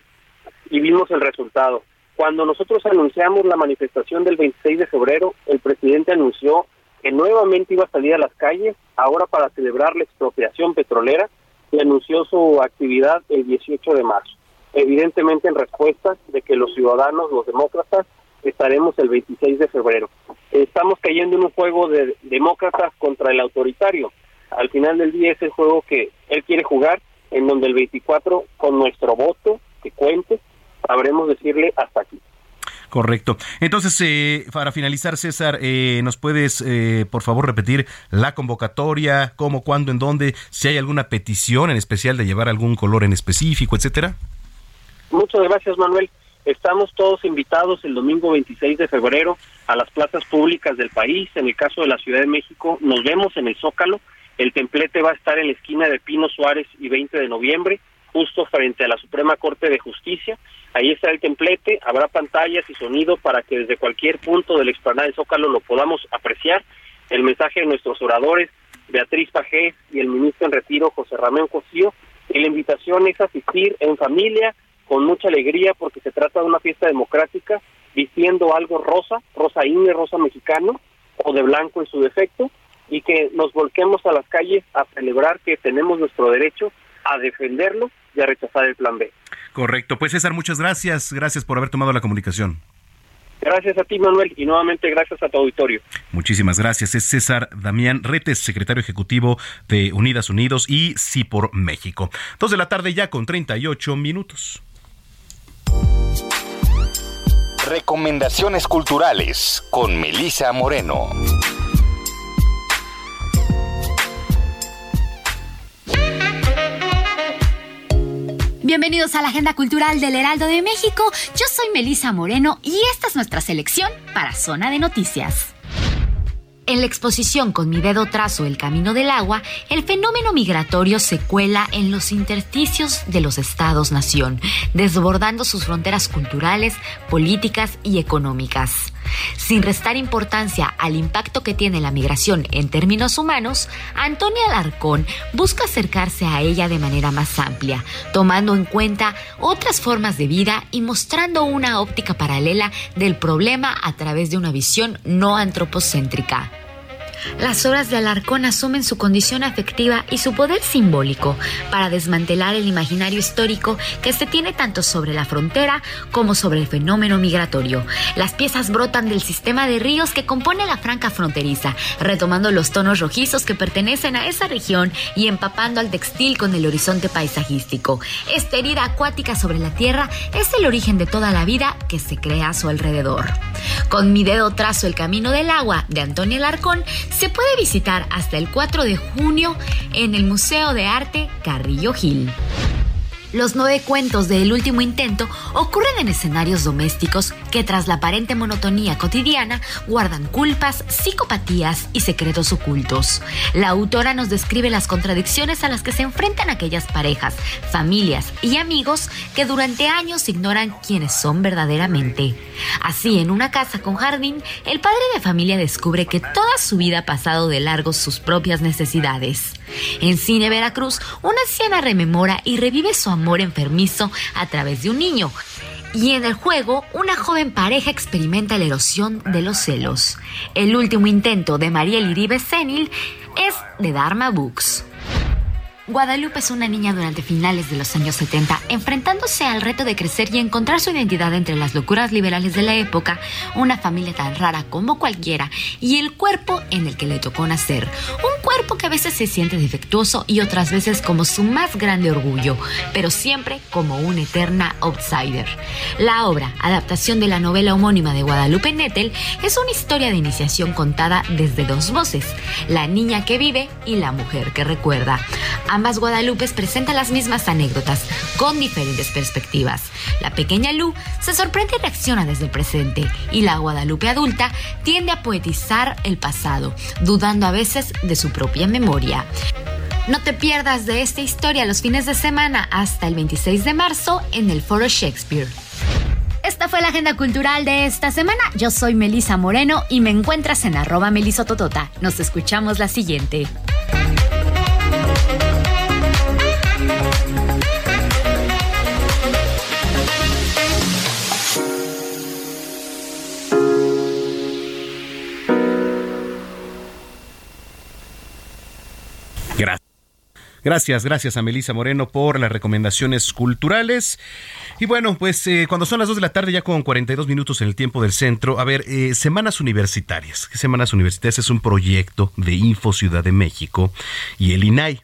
y vimos el resultado. Cuando nosotros anunciamos la manifestación del 26 de febrero, el presidente anunció que nuevamente iba a salir a las calles, ahora para celebrar la expropiación petrolera, y anunció su actividad el 18 de marzo. Evidentemente en respuesta de que los ciudadanos, los demócratas, estaremos el 26 de febrero. Estamos cayendo en un juego de demócratas contra el autoritario. Al final del día es el juego que él quiere jugar, en donde el 24, con nuestro voto, que cuente, sabremos decirle hasta aquí. Correcto. Entonces, eh, para finalizar, César, eh, ¿nos puedes, eh, por favor, repetir la convocatoria, cómo, cuándo, en dónde, si hay alguna petición en especial de llevar algún color en específico, etcétera? Muchas gracias, Manuel. Estamos todos invitados el domingo 26 de febrero a las plazas públicas del país. En el caso de la Ciudad de México, nos vemos en el Zócalo. El templete va a estar en la esquina de Pino Suárez y 20 de noviembre, justo frente a la Suprema Corte de Justicia. Ahí está el templete, habrá pantallas y sonido para que desde cualquier punto del explanada del Zócalo lo podamos apreciar. El mensaje de nuestros oradores, Beatriz Pajés y el ministro en retiro, José Ramón Cosío. Y la invitación es asistir en familia, con mucha alegría, porque se trata de una fiesta democrática, vistiendo algo rosa, rosa INE, rosa mexicano, o de blanco en su defecto, y que nos volquemos a las calles a celebrar que tenemos nuestro derecho a defenderlo y a rechazar el plan B. Correcto. Pues César, muchas gracias. Gracias por haber tomado la comunicación. Gracias a ti, Manuel, y nuevamente gracias a tu auditorio. Muchísimas gracias. Es César Damián Retes, secretario ejecutivo de Unidas Unidos y Sí por México. Dos de la tarde ya con 38 minutos. Recomendaciones culturales con Melisa Moreno. Bienvenidos a la Agenda Cultural del Heraldo de México. Yo soy Melisa Moreno y esta es nuestra selección para Zona de Noticias. En la exposición con mi dedo trazo el camino del agua, el fenómeno migratorio se cuela en los intersticios de los estados-nación, desbordando sus fronteras culturales, políticas y económicas. Sin restar importancia al impacto que tiene la migración en términos humanos, Antonia Alarcón busca acercarse a ella de manera más amplia, tomando en cuenta otras formas de vida y mostrando una óptica paralela del problema a través de una visión no antropocéntrica. Las obras de Alarcón asumen su condición afectiva y su poder simbólico para desmantelar el imaginario histórico que se tiene tanto sobre la frontera como sobre el fenómeno migratorio. Las piezas brotan del sistema de ríos que compone la franca fronteriza, retomando los tonos rojizos que pertenecen a esa región y empapando al textil con el horizonte paisajístico. Esta herida acuática sobre la tierra es el origen de toda la vida que se crea a su alrededor. Con mi dedo trazo el camino del agua de Antonio Alarcón se puede visitar hasta el 4 de junio en el Museo de Arte Carrillo Gil. Los nueve cuentos de El último intento ocurren en escenarios domésticos que tras la aparente monotonía cotidiana guardan culpas, psicopatías y secretos ocultos. La autora nos describe las contradicciones a las que se enfrentan aquellas parejas, familias y amigos que durante años ignoran quiénes son verdaderamente. Así, en una casa con jardín, el padre de familia descubre que toda su vida ha pasado de largo sus propias necesidades. En Cine Veracruz, una anciana rememora y revive su amor enfermizo a través de un niño. Y en el juego, una joven pareja experimenta la erosión de los celos. El último intento de Mariel Iribe Senil es de Dharma Books. Guadalupe es una niña durante finales de los años 70, enfrentándose al reto de crecer y encontrar su identidad entre las locuras liberales de la época, una familia tan rara como cualquiera y el cuerpo en el que le tocó nacer. Un cuerpo que a veces se siente defectuoso y otras veces como su más grande orgullo, pero siempre como una eterna outsider. La obra, adaptación de la novela homónima de Guadalupe Nettel, es una historia de iniciación contada desde dos voces, la niña que vive y la mujer que recuerda. Ambas Guadalupes presentan las mismas anécdotas, con diferentes perspectivas. La pequeña Lu se sorprende y reacciona desde el presente, y la Guadalupe adulta tiende a poetizar el pasado, dudando a veces de su propia memoria. No te pierdas de esta historia los fines de semana hasta el 26 de marzo en el Foro Shakespeare. Esta fue la agenda cultural de esta semana. Yo soy Melisa Moreno y me encuentras en arroba melisototota. Nos escuchamos la siguiente. Gracias, gracias a Melisa Moreno por las recomendaciones culturales. Y bueno, pues eh, cuando son las 2 de la tarde, ya con 42 minutos en el tiempo del centro, a ver, eh, Semanas Universitarias. ¿Qué Semanas Universitarias? Es un proyecto de Info Ciudad de México y el INAI.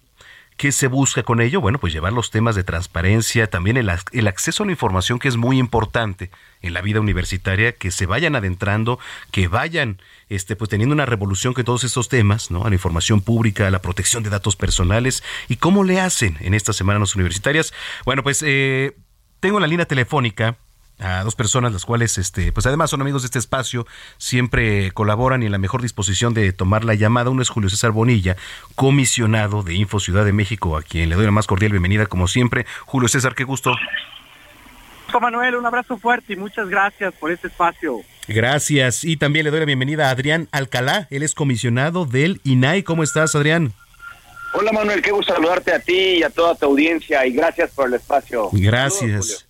¿Qué se busca con ello? Bueno, pues llevar los temas de transparencia, también el, acceso a la información que es muy importante en la vida universitaria, que se vayan adentrando, que vayan este, pues teniendo una revolución con todos estos temas, ¿no? A la información pública, a la protección de datos personales y cómo le hacen en estas semanas universitarias. Bueno, pues eh, tengo la línea telefónica a dos personas las cuales este pues además son amigos de este espacio siempre colaboran y en la mejor disposición de tomar la llamada. Uno es Julio César Bonilla comisionado de Info Ciudad de México a quien le doy la más cordial bienvenida como siempre. Julio César qué gusto. Manuel un abrazo fuerte y muchas gracias por este espacio. Gracias. Y también le doy la bienvenida a Adrián Alcalá. Él es comisionado del INAI. Cómo estás Adrián Hola Manuel, qué gusto saludarte a ti y a toda tu audiencia y gracias por el espacio. Gracias.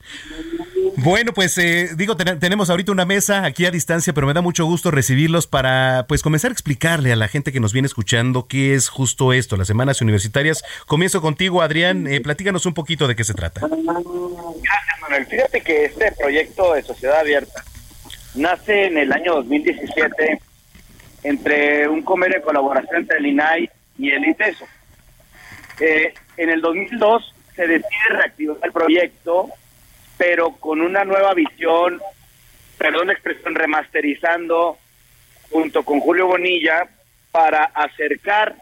Bueno, pues eh, digo, ten tenemos ahorita una mesa aquí a distancia, pero me da mucho gusto recibirlos para pues comenzar a explicarle a la gente que nos viene escuchando qué es justo esto, las semanas universitarias. Comienzo contigo, Adrián, eh, platícanos un poquito de qué se trata. Gracias Manuel, fíjate que este proyecto de Sociedad Abierta nace en el año 2017 entre un convenio de colaboración entre el INAI y el ITESO. Eh, en el 2002 se decide reactivar el proyecto, pero con una nueva visión, perdón la expresión, remasterizando junto con Julio Bonilla para acercar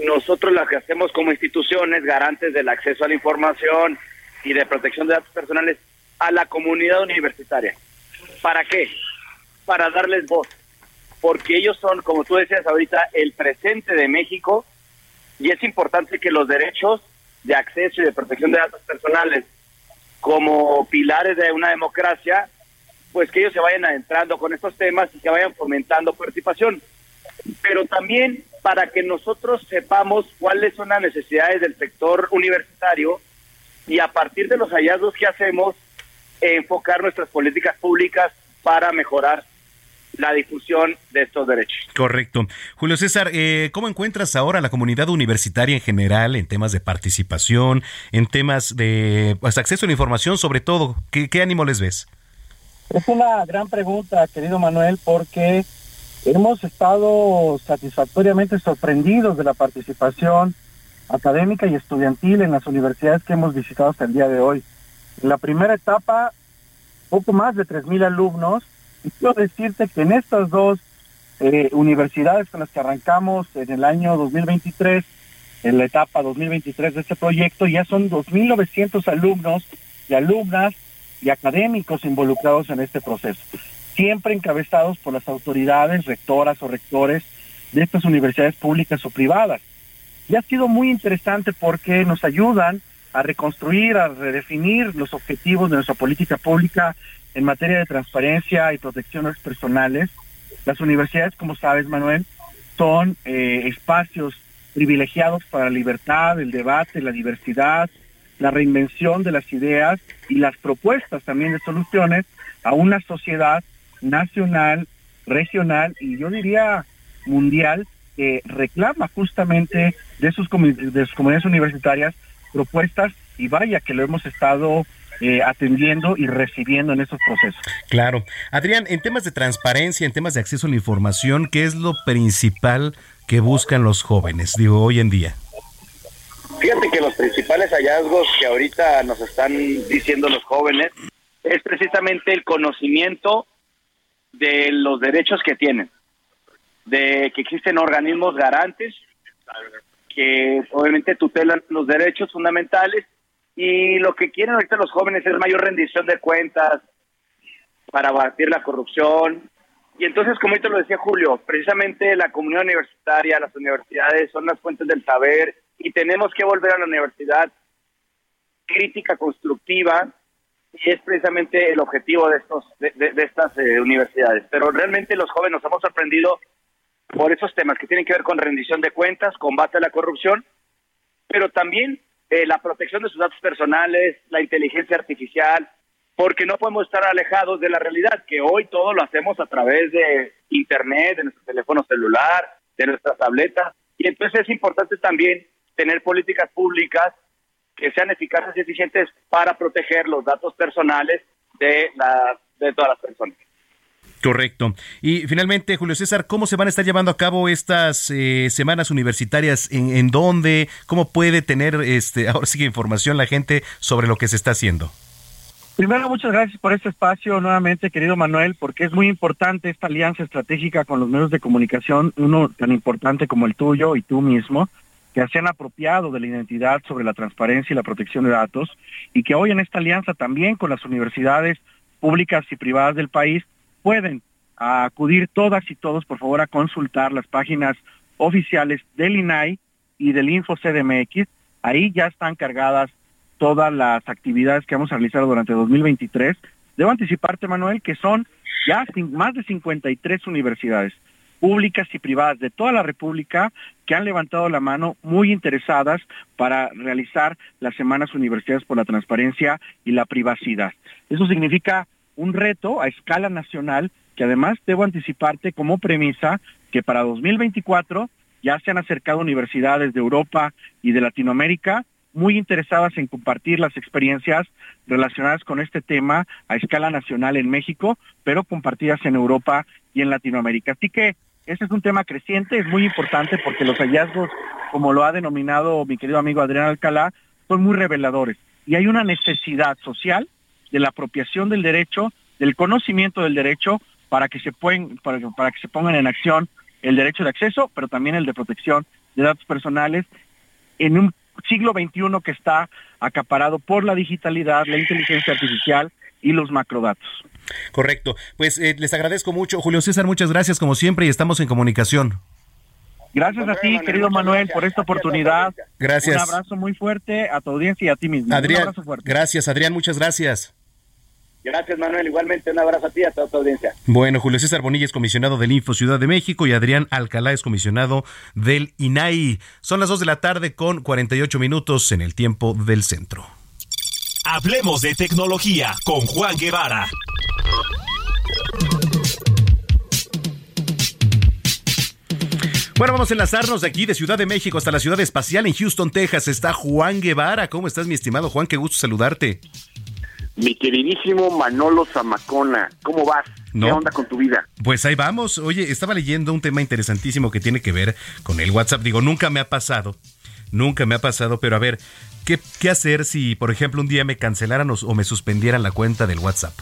nosotros las que hacemos como instituciones garantes del acceso a la información y de protección de datos personales a la comunidad universitaria. ¿Para qué? Para darles voz, porque ellos son, como tú decías ahorita, el presente de México y es importante que los derechos de acceso y de protección de datos personales como pilares de una democracia, pues que ellos se vayan adentrando con estos temas y que vayan fomentando participación. Pero también para que nosotros sepamos cuáles son las necesidades del sector universitario y a partir de los hallazgos que hacemos, enfocar nuestras políticas públicas para mejorar la difusión de estos derechos. Correcto. Julio César, eh, ¿cómo encuentras ahora la comunidad universitaria en general en temas de participación, en temas de pues, acceso a la información, sobre todo? ¿Qué, ¿Qué ánimo les ves? Es una gran pregunta, querido Manuel, porque hemos estado satisfactoriamente sorprendidos de la participación académica y estudiantil en las universidades que hemos visitado hasta el día de hoy. En la primera etapa, poco más de 3.000 alumnos y quiero decirte que en estas dos eh, universidades con las que arrancamos en el año 2023, en la etapa 2023 de este proyecto, ya son 2.900 alumnos y alumnas y académicos involucrados en este proceso, siempre encabezados por las autoridades, rectoras o rectores de estas universidades públicas o privadas. Y ha sido muy interesante porque nos ayudan a reconstruir, a redefinir los objetivos de nuestra política pública en materia de transparencia y protecciones personales. Las universidades, como sabes, Manuel, son eh, espacios privilegiados para la libertad, el debate, la diversidad, la reinvención de las ideas y las propuestas también de soluciones a una sociedad nacional, regional y yo diría mundial que reclama justamente de sus, de sus comunidades universitarias propuestas y vaya que lo hemos estado eh, atendiendo y recibiendo en esos procesos. Claro. Adrián, en temas de transparencia, en temas de acceso a la información, ¿qué es lo principal que buscan los jóvenes, digo, hoy en día? Fíjate que los principales hallazgos que ahorita nos están diciendo los jóvenes es precisamente el conocimiento de los derechos que tienen, de que existen organismos garantes que obviamente tutelan los derechos fundamentales y lo que quieren ahorita los jóvenes es mayor rendición de cuentas para abatir la corrupción. Y entonces, como ahorita lo decía Julio, precisamente la comunidad universitaria, las universidades son las fuentes del saber y tenemos que volver a la universidad crítica constructiva y es precisamente el objetivo de estos de, estas eh, universidades. Pero realmente los jóvenes nos hemos sorprendido por esos temas que tienen que ver con rendición de cuentas, combate a la corrupción, pero también eh, la protección de sus datos personales, la inteligencia artificial, porque no podemos estar alejados de la realidad, que hoy todo lo hacemos a través de Internet, de nuestro teléfono celular, de nuestra tableta, y entonces es importante también tener políticas públicas que sean eficaces y eficientes para proteger los datos personales de, la, de todas las personas. Correcto. Y finalmente, Julio César, ¿cómo se van a estar llevando a cabo estas eh, semanas universitarias? ¿En, ¿En, dónde? ¿Cómo puede tener este ahora sí información la gente sobre lo que se está haciendo? Primero, muchas gracias por este espacio nuevamente, querido Manuel, porque es muy importante esta alianza estratégica con los medios de comunicación, uno tan importante como el tuyo y tú mismo, que se han apropiado de la identidad sobre la transparencia y la protección de datos, y que hoy en esta alianza también con las universidades públicas y privadas del país pueden acudir todas y todos, por favor, a consultar las páginas oficiales del INAI y del InfoCDMX. Ahí ya están cargadas todas las actividades que vamos a realizar durante 2023. Debo anticiparte, Manuel, que son ya más de 53 universidades públicas y privadas de toda la República que han levantado la mano muy interesadas para realizar las semanas universidades por la transparencia y la privacidad. Eso significa un reto a escala nacional que además debo anticiparte como premisa que para 2024 ya se han acercado universidades de Europa y de Latinoamérica muy interesadas en compartir las experiencias relacionadas con este tema a escala nacional en México, pero compartidas en Europa y en Latinoamérica. Así que este es un tema creciente, es muy importante porque los hallazgos, como lo ha denominado mi querido amigo Adrián Alcalá, son muy reveladores. Y hay una necesidad social de la apropiación del derecho, del conocimiento del derecho, para que se pueden, para, para que se pongan en acción el derecho de acceso, pero también el de protección de datos personales en un siglo XXI que está acaparado por la digitalidad, la inteligencia artificial y los macrodatos. Correcto. Pues eh, les agradezco mucho. Julio César, muchas gracias como siempre y estamos en comunicación. Gracias a ti, querido Manuel, por esta oportunidad. Gracias. Un abrazo muy fuerte a tu audiencia y a ti mismo. Adrián, un abrazo fuerte. gracias, Adrián, muchas gracias. Gracias, Manuel. Igualmente, un abrazo a ti y a toda tu audiencia. Bueno, Julio César Bonilla es comisionado del Info Ciudad de México y Adrián Alcalá es comisionado del INAI. Son las 2 de la tarde con 48 minutos en el tiempo del centro. Hablemos de tecnología con Juan Guevara. Bueno, vamos a enlazarnos de aquí, de Ciudad de México hasta la Ciudad Espacial en Houston, Texas. Está Juan Guevara. ¿Cómo estás, mi estimado Juan? Qué gusto saludarte. Mi queridísimo Manolo Zamacona, ¿cómo vas? ¿Qué onda con tu vida? Pues ahí vamos. Oye, estaba leyendo un tema interesantísimo que tiene que ver con el WhatsApp. Digo, nunca me ha pasado. Nunca me ha pasado, pero a ver, ¿qué, qué hacer si, por ejemplo, un día me cancelaran o, o me suspendieran la cuenta del WhatsApp?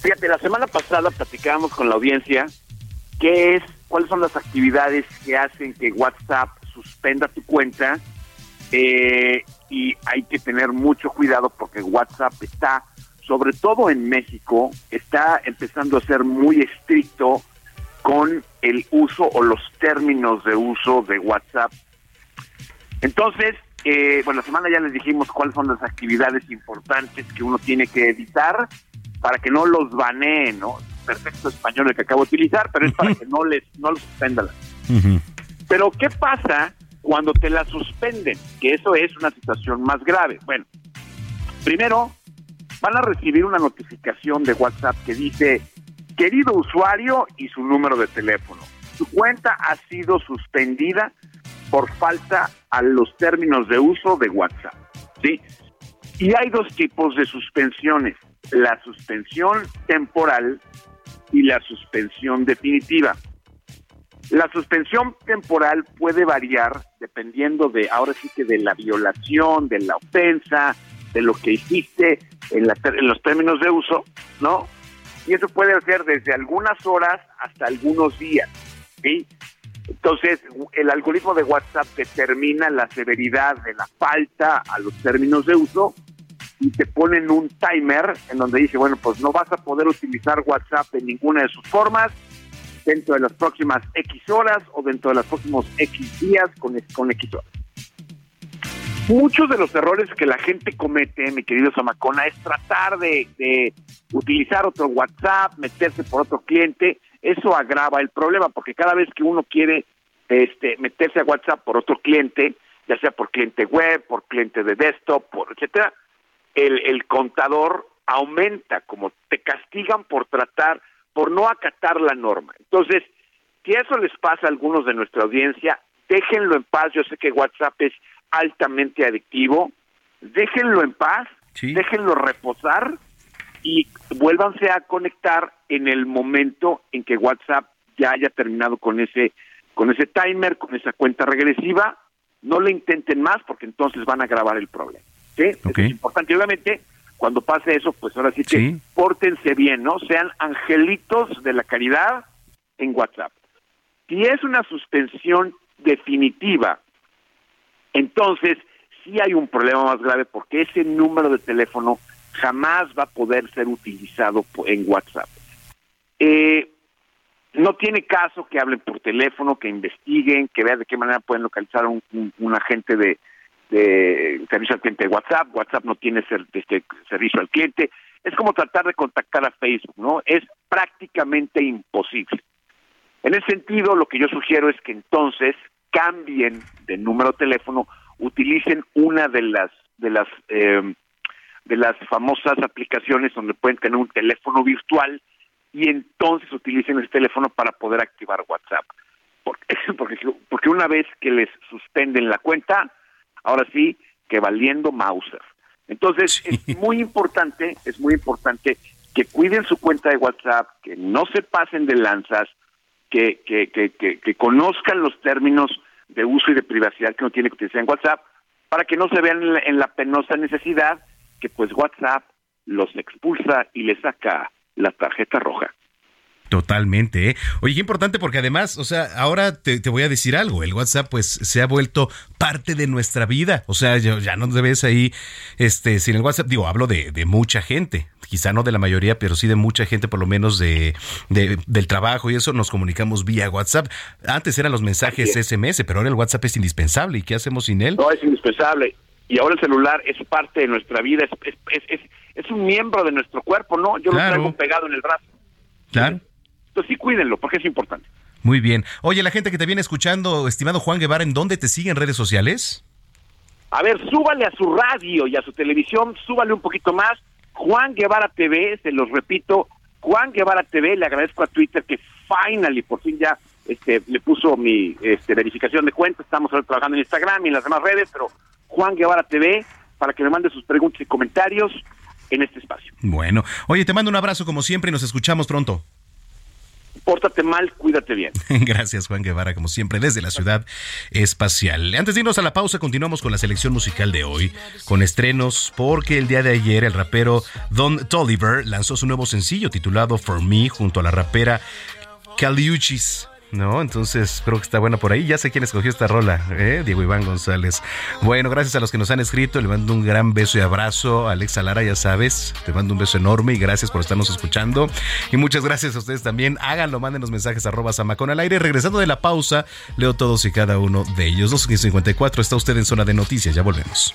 Fíjate, la semana pasada platicábamos con la audiencia qué es, cuáles son las actividades que hacen que WhatsApp suspenda tu cuenta eh, y hay que tener mucho cuidado porque WhatsApp está, sobre todo en México, está empezando a ser muy estricto con el uso o los términos de uso de WhatsApp. Entonces, eh, bueno, la semana ya les dijimos cuáles son las actividades importantes que uno tiene que editar para que no los baneen, ¿no? Perfecto español el que acabo de utilizar, pero es para que no les no los suspendan. Pero ¿qué pasa cuando te la suspenden? Que eso es una situación más grave. Bueno, primero van a recibir una notificación de WhatsApp que dice, querido usuario y su número de teléfono, su cuenta ha sido suspendida por falta a los términos de uso de WhatsApp. ¿sí? Y hay dos tipos de suspensiones, la suspensión temporal y la suspensión definitiva. La suspensión temporal puede variar dependiendo de, ahora sí que de la violación, de la ofensa, de lo que hiciste en, la- en los términos de uso, ¿no? Y eso puede ser desde algunas horas hasta algunos días, ¿sí? Entonces, el algoritmo de WhatsApp determina la severidad de la falta a los términos de uso y te ponen un timer en donde dice, bueno, pues no vas a poder utilizar WhatsApp en ninguna de sus formas dentro de las próximas X horas o dentro de los próximos X días con, con X horas. Muchos de los errores que la gente comete, mi querido Zamacona, es tratar de, de utilizar otro WhatsApp, meterse por otro cliente. Eso agrava el problema porque cada vez que uno quiere este, meterse a WhatsApp por otro cliente, ya sea por cliente web, por cliente de desktop, por etcétera, el contador aumenta, como te castigan por tratar, por no acatar la norma. Entonces, si eso les pasa a algunos de nuestra audiencia, déjenlo en paz. Yo sé que WhatsApp es altamente adictivo. Déjenlo en paz, déjenlo reposar y vuélvanse a conectar en el momento en que WhatsApp ya haya terminado con ese con ese timer, con esa cuenta regresiva. No le intenten más porque entonces van a agravar el problema. ¿sí? Eso es importante. Obviamente, cuando pase eso, pues ahora sí que Sí. pórtense bien, ¿no? Sean angelitos de la caridad en WhatsApp. Si es una suspensión definitiva, entonces sí hay un problema más grave porque ese número de teléfono jamás va a poder ser utilizado en WhatsApp. Eh, no tiene caso que hablen por teléfono, que investiguen, que vean de qué manera pueden localizar a un, un- un agente de, de servicio al cliente de WhatsApp. WhatsApp no tiene ser- este, servicio al cliente. Es como tratar de contactar a Facebook, ¿no? Es prácticamente imposible. En ese sentido, lo que yo sugiero es que entonces cambien de número de teléfono, utilicen una de las de las eh, de las famosas aplicaciones donde pueden tener un teléfono virtual y entonces utilicen ese teléfono para poder activar WhatsApp. Porque, *laughs* porque, porque una vez que les suspenden la cuenta, ahora sí que valiendo Mauser. Entonces es muy importante, es muy importante que cuiden su cuenta de WhatsApp, que no se pasen de lanzas, que, que, que, que, que conozcan los términos de uso y de privacidad que uno tiene que utilizar en WhatsApp, para que no se vean en la, en la penosa necesidad que pues WhatsApp los expulsa y les saca la tarjeta roja. Totalmente. ¿eh? Oye, qué importante porque además, o sea, ahora te, voy a decir algo. El WhatsApp, pues, se ha vuelto parte de nuestra vida. O sea, ya no te ves ahí, este, sin el WhatsApp. Digo, hablo de, mucha gente. Quizá no de la mayoría, pero sí de mucha gente, por lo menos de, del trabajo y eso, nos comunicamos vía WhatsApp. Antes eran los mensajes SMS, pero ahora el WhatsApp es indispensable. ¿Y qué hacemos sin él? No, es indispensable. Y ahora el celular es parte de nuestra vida, es, es, es, un miembro de nuestro cuerpo, ¿no? Yo lo traigo pegado en el brazo. Claro. Entonces sí cuídenlo, porque es importante. Muy bien. Oye, la gente que te viene escuchando, estimado Juan Guevara, ¿en dónde te sigue en redes sociales? A ver, súbale a su radio y a su televisión, súbale un poquito más. Juan Guevara TV, se los repito, Juan Guevara TV, le agradezco a Twitter que finally, por fin ya este, le puso mi este, verificación de cuenta. Estamos trabajando en Instagram y en las demás redes, pero Juan Guevara TV, para que me mande sus preguntas y comentarios en este espacio. Bueno, oye, te mando un abrazo como siempre y nos escuchamos pronto pórtate mal, cuídate bien. *laughs* Gracias, Juan Guevara, como siempre, desde la ciudad espacial. Antes de irnos a la pausa, continuamos con la selección musical de hoy, con estrenos, porque el día de ayer el rapero Don Tolliver lanzó su nuevo sencillo titulado For Me junto a la rapera Caliuchis. ¿No? Entonces, espero que está buena por ahí. Ya sé quién escogió esta rola, ¿eh? Diego Iván González. Bueno, gracias a los que nos han escrito. Le mando un gran beso y abrazo. Alexa Lara, ya sabes, te mando un beso enorme y gracias por estarnos escuchando. Y muchas gracias a ustedes también. Háganlo, manden los mensajes arroba Samacón al aire. Regresando de la pausa, leo todos y cada uno de ellos. 2.54, está usted en zona de noticias. Ya volvemos.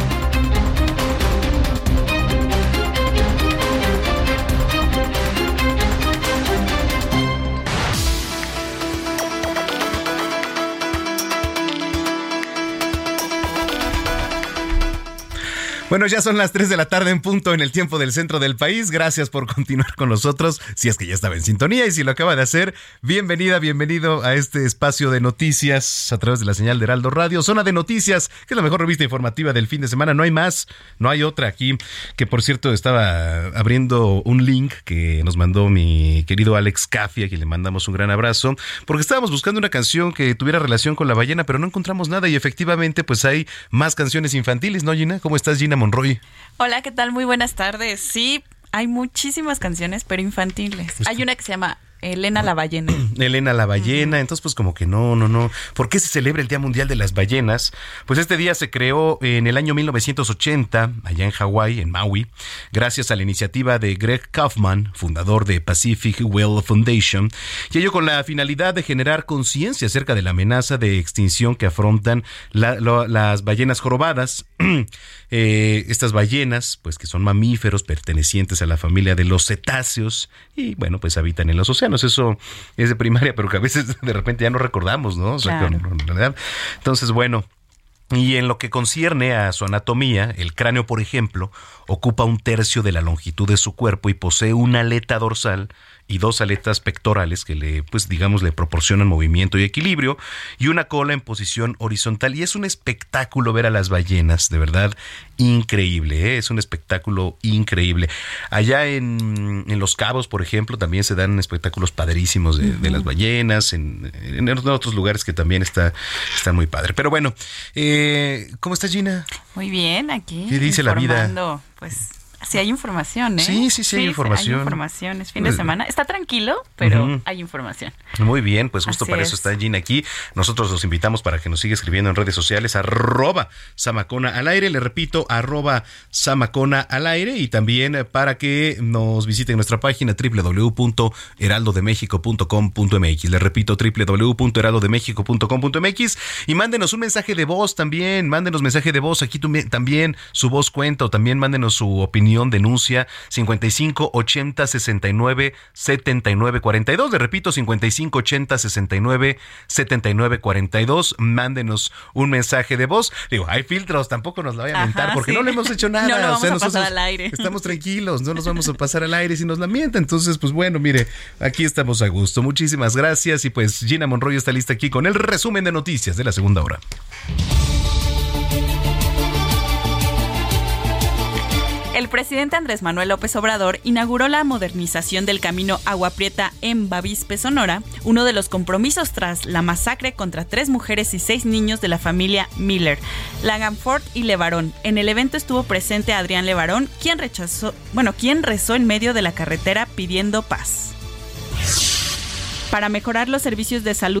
Bueno, ya son las 3 de la tarde en punto en el tiempo del centro del país. Gracias por continuar con nosotros. Si es que ya estaba en sintonía y si lo acaba de hacer, bienvenida, bienvenido a este espacio de noticias a través de la señal de Heraldo Radio. Zona de Noticias, que es la mejor revista informativa del fin de semana. No hay más, no hay otra aquí. Que por cierto, estaba abriendo un link que nos mandó mi querido Alex Caffi, a quien le mandamos un gran abrazo, porque estábamos buscando una canción que tuviera relación con la ballena, pero no encontramos nada y efectivamente, pues hay más canciones infantiles, ¿no, Gina? ¿Cómo estás, Gina? Monroy. Hola, ¿qué tal? Muy buenas tardes. Sí, hay muchísimas canciones, pero infantiles. Hay una que se llama Elena la ballena. *clears throat* Elena la ballena, entonces pues como que no, no, no. ¿Por qué se celebra el Día Mundial de las Ballenas? Pues este día se creó en el año 1980, allá en Hawái, en Maui, gracias a la iniciativa de Greg Kaufman, fundador de Pacific Whale Foundation, y ello con la finalidad de generar conciencia acerca de la amenaza de extinción que afrontan las ballenas jorobadas. *clears throat* Eh, estas ballenas, pues que son mamíferos pertenecientes a la familia de los cetáceos y bueno, pues habitan en los océanos. Eso es de primaria, pero que a veces *laughs* de repente ya no recordamos, ¿no? Entonces, bueno. Y en lo que concierne a su anatomía, el cráneo, por ejemplo, ocupa un tercio de la longitud de su cuerpo y posee una aleta dorsal y dos aletas pectorales que le, pues digamos, le proporcionan movimiento y equilibrio y una cola en posición horizontal. Y es un espectáculo ver a las ballenas, de verdad, increíble, ¿eh? es un espectáculo increíble. Allá en, en, Los Cabos, por ejemplo, también se dan espectáculos padrísimos de, las ballenas, en, en, otros lugares que también está, está muy padre. Pero bueno, eh, ¿cómo está Gina? Muy bien, aquí. ¿Qué dice la vida? Pues Sí, hay información, ¿eh? Sí, sí, sí, hay información. Hay información, es fin de pues, semana. Está tranquilo, pero hay información. Muy bien, pues justo para eso está Gina aquí. Nosotros los invitamos para que nos siga escribiendo en redes sociales, arroba Samacona al aire, le repito, arroba Samacona al aire y también para que nos visiten nuestra página www.heraldodemexico.com.mx. Le repito, www.heraldodemexico.com.mx y mándenos un mensaje de voz también, mándenos mensaje de voz, aquí también su voz cuenta o también mándenos su opinión Unión denuncia 55 80 69 79 42. Le repito, 55 80 69 79 42. Mándenos un mensaje de voz. Digo, hay filtros, tampoco nos lo voy a mentar porque no le hemos hecho *laughs* nada. No lo vamos a pasar al aire. *laughs* Estamos tranquilos, no nos vamos a pasar al aire si nos lamenta. Entonces, pues bueno, mire, aquí estamos a gusto. Muchísimas gracias. Y pues Gina Monroy está lista aquí con el resumen de noticias de la segunda hora. El presidente Andrés Manuel López Obrador inauguró la modernización del camino Agua Prieta en Bavispe, Sonora, uno de los compromisos tras la masacre contra tres mujeres y seis niños de la familia Miller, Langenford y Levarón. En el evento estuvo presente Adrián Levarón, quien rechazó, bueno, quien rezó en medio de la carretera pidiendo paz. Para mejorar los servicios de salud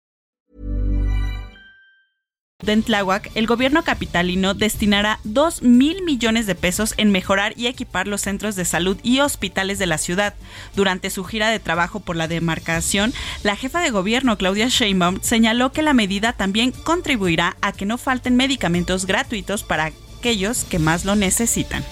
En Tláhuac, el gobierno capitalino destinará 2 mil millones de pesos en mejorar y equipar los centros de salud y hospitales de la ciudad. Durante su gira de trabajo por la demarcación, la jefa de gobierno, Claudia Sheinbaum, señaló que la medida también contribuirá a que no falten medicamentos gratuitos para aquellos que más lo necesitan.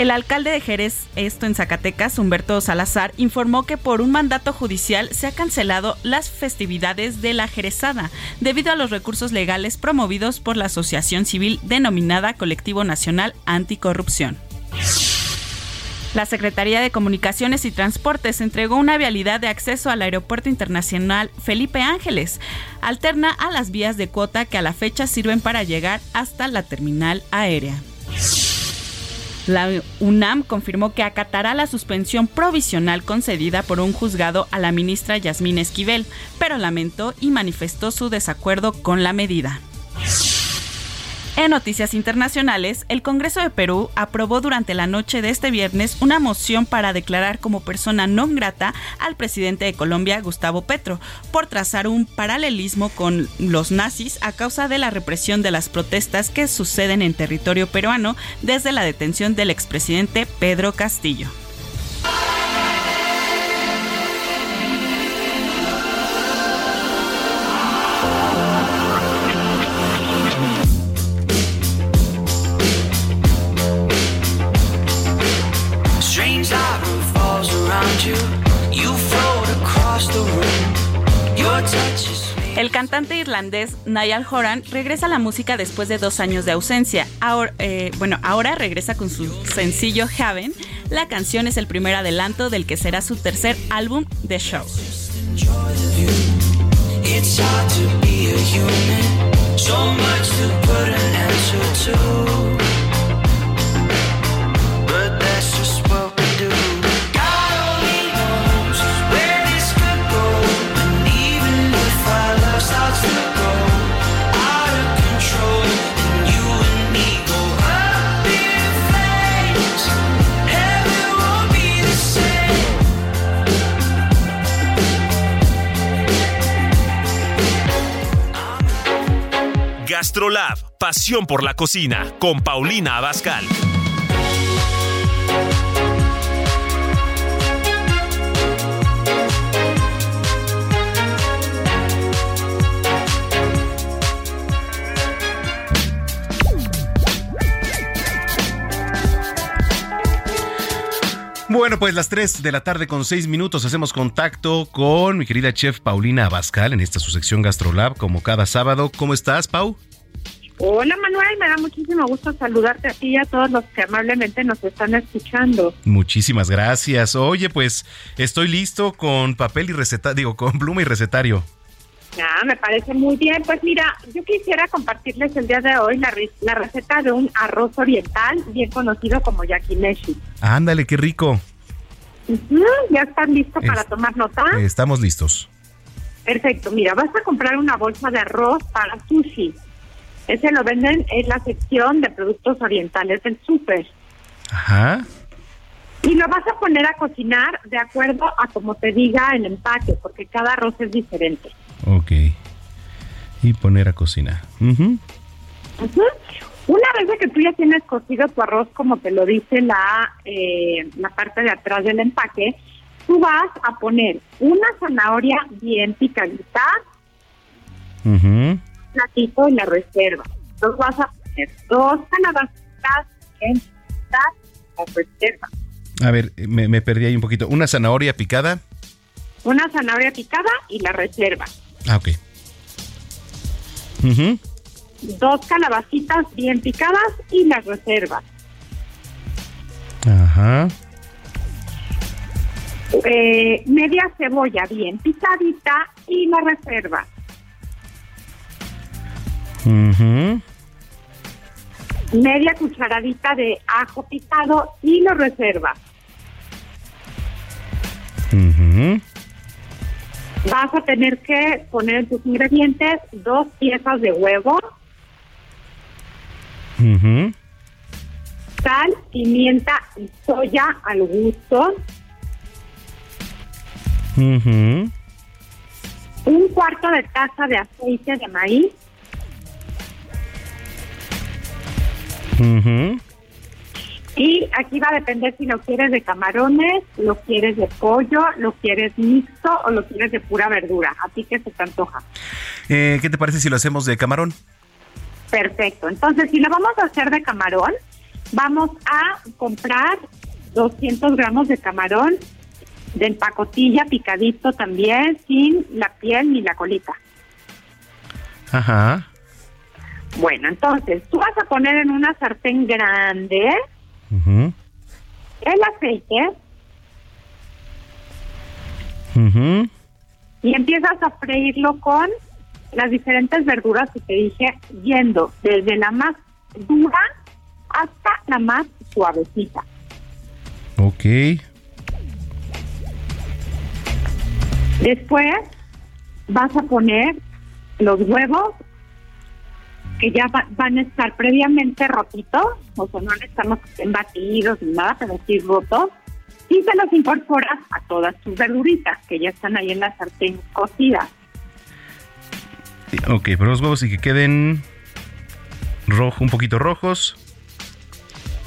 El alcalde de Jerez, esto en Zacatecas, Humberto Salazar, informó que por un mandato judicial se ha cancelado las festividades de la Jerezada debido a los recursos legales promovidos por la asociación civil denominada Colectivo Nacional Anticorrupción. La Secretaría de Comunicaciones y Transportes entregó una vialidad de acceso al Aeropuerto Internacional Felipe Ángeles, alterna a las vías de cuota que a la fecha sirven para llegar hasta la terminal aérea. La UNAM confirmó que acatará la suspensión provisional concedida por un juzgado a la ministra Yasmín Esquivel, pero lamentó y manifestó su desacuerdo con la medida. En noticias internacionales, el Congreso de Perú aprobó durante la noche de este viernes una moción para declarar como persona non grata al presidente de Colombia, Gustavo Petro, por trazar un paralelismo con los nazis a causa de la represión de las protestas que suceden en territorio peruano desde la detención del expresidente Pedro Castillo. El cantante irlandés Niall Horan regresa a la música después de dos años de ausencia. Ahora, eh, bueno, ahora regresa con su sencillo Heaven. La canción es el primer adelanto del que será su tercer álbum de show. Gastrolab, pasión por la cocina, con Paulina Abascal. Bueno, pues las 3 de la tarde con 6 minutos hacemos contacto con mi querida chef Paulina Abascal en esta su sección Gastrolab, como cada sábado. ¿Cómo estás, Pau? Hola Manuel, me da muchísimo gusto saludarte a ti y a todos los que amablemente nos están escuchando. Muchísimas gracias. Oye, pues estoy listo con papel y receta, digo, con pluma y recetario. Ah, me parece muy bien. Pues mira, yo quisiera compartirles el día de hoy la, la receta de un arroz oriental, bien conocido como yakimeshi. Ándale, qué rico. ¿Ya están listos para tomar nota? Estamos listos. Perfecto, mira, vas a comprar una bolsa de arroz para sushi. Ese lo venden en la sección de productos orientales del súper. Ajá. Y lo vas a poner a cocinar de acuerdo a como te diga el empaque, porque cada arroz es diferente. Ok. Y poner a cocinar. Ujú. Una vez que tú ya tienes cocido tu arroz, como te lo dice la, eh, la parte de atrás del empaque, tú vas a poner una zanahoria bien picadita, Ujú. Platito y la reserva. Entonces vas a poner dos calabacitas en la reserva. A ver, me, me perdí ahí un poquito. Una zanahoria picada. Una zanahoria picada y la reserva. Ah, ok. Dos calabacitas bien picadas y las reservas. Ajá. Eh, media cebolla bien picadita y la reserva. Media cucharadita de ajo picado y lo reserva. Vas a tener que poner en tus ingredientes dos piezas de huevo, sal, pimienta y soya al gusto, un cuarto de taza de aceite de maíz, Y aquí va a depender si lo quieres de camarones, lo quieres de pollo, lo quieres mixto o lo quieres de pura verdura. Así que se te antoja. Eh, ¿Qué te parece si lo hacemos de camarón? Perfecto. Entonces, si lo vamos a hacer de camarón, vamos a comprar 200 gramos de camarón de empacotilla picadito también, sin la piel ni la colita. Ajá. Bueno, entonces, tú vas a poner en una sartén grande el aceite y empiezas a freírlo con las diferentes verduras que te dije, yendo desde la más dura hasta la más suavecita. Ok. Después vas a poner los huevos que ya va- van a estar previamente rotitos, o sea, no necesitamos que estén batidos ni nada, pero sí rotos, y se los incorporas a todas tus verduritas que ya están ahí en la sartén cocidas. Ok, pero los huevos y que queden rojo, un poquito rojos.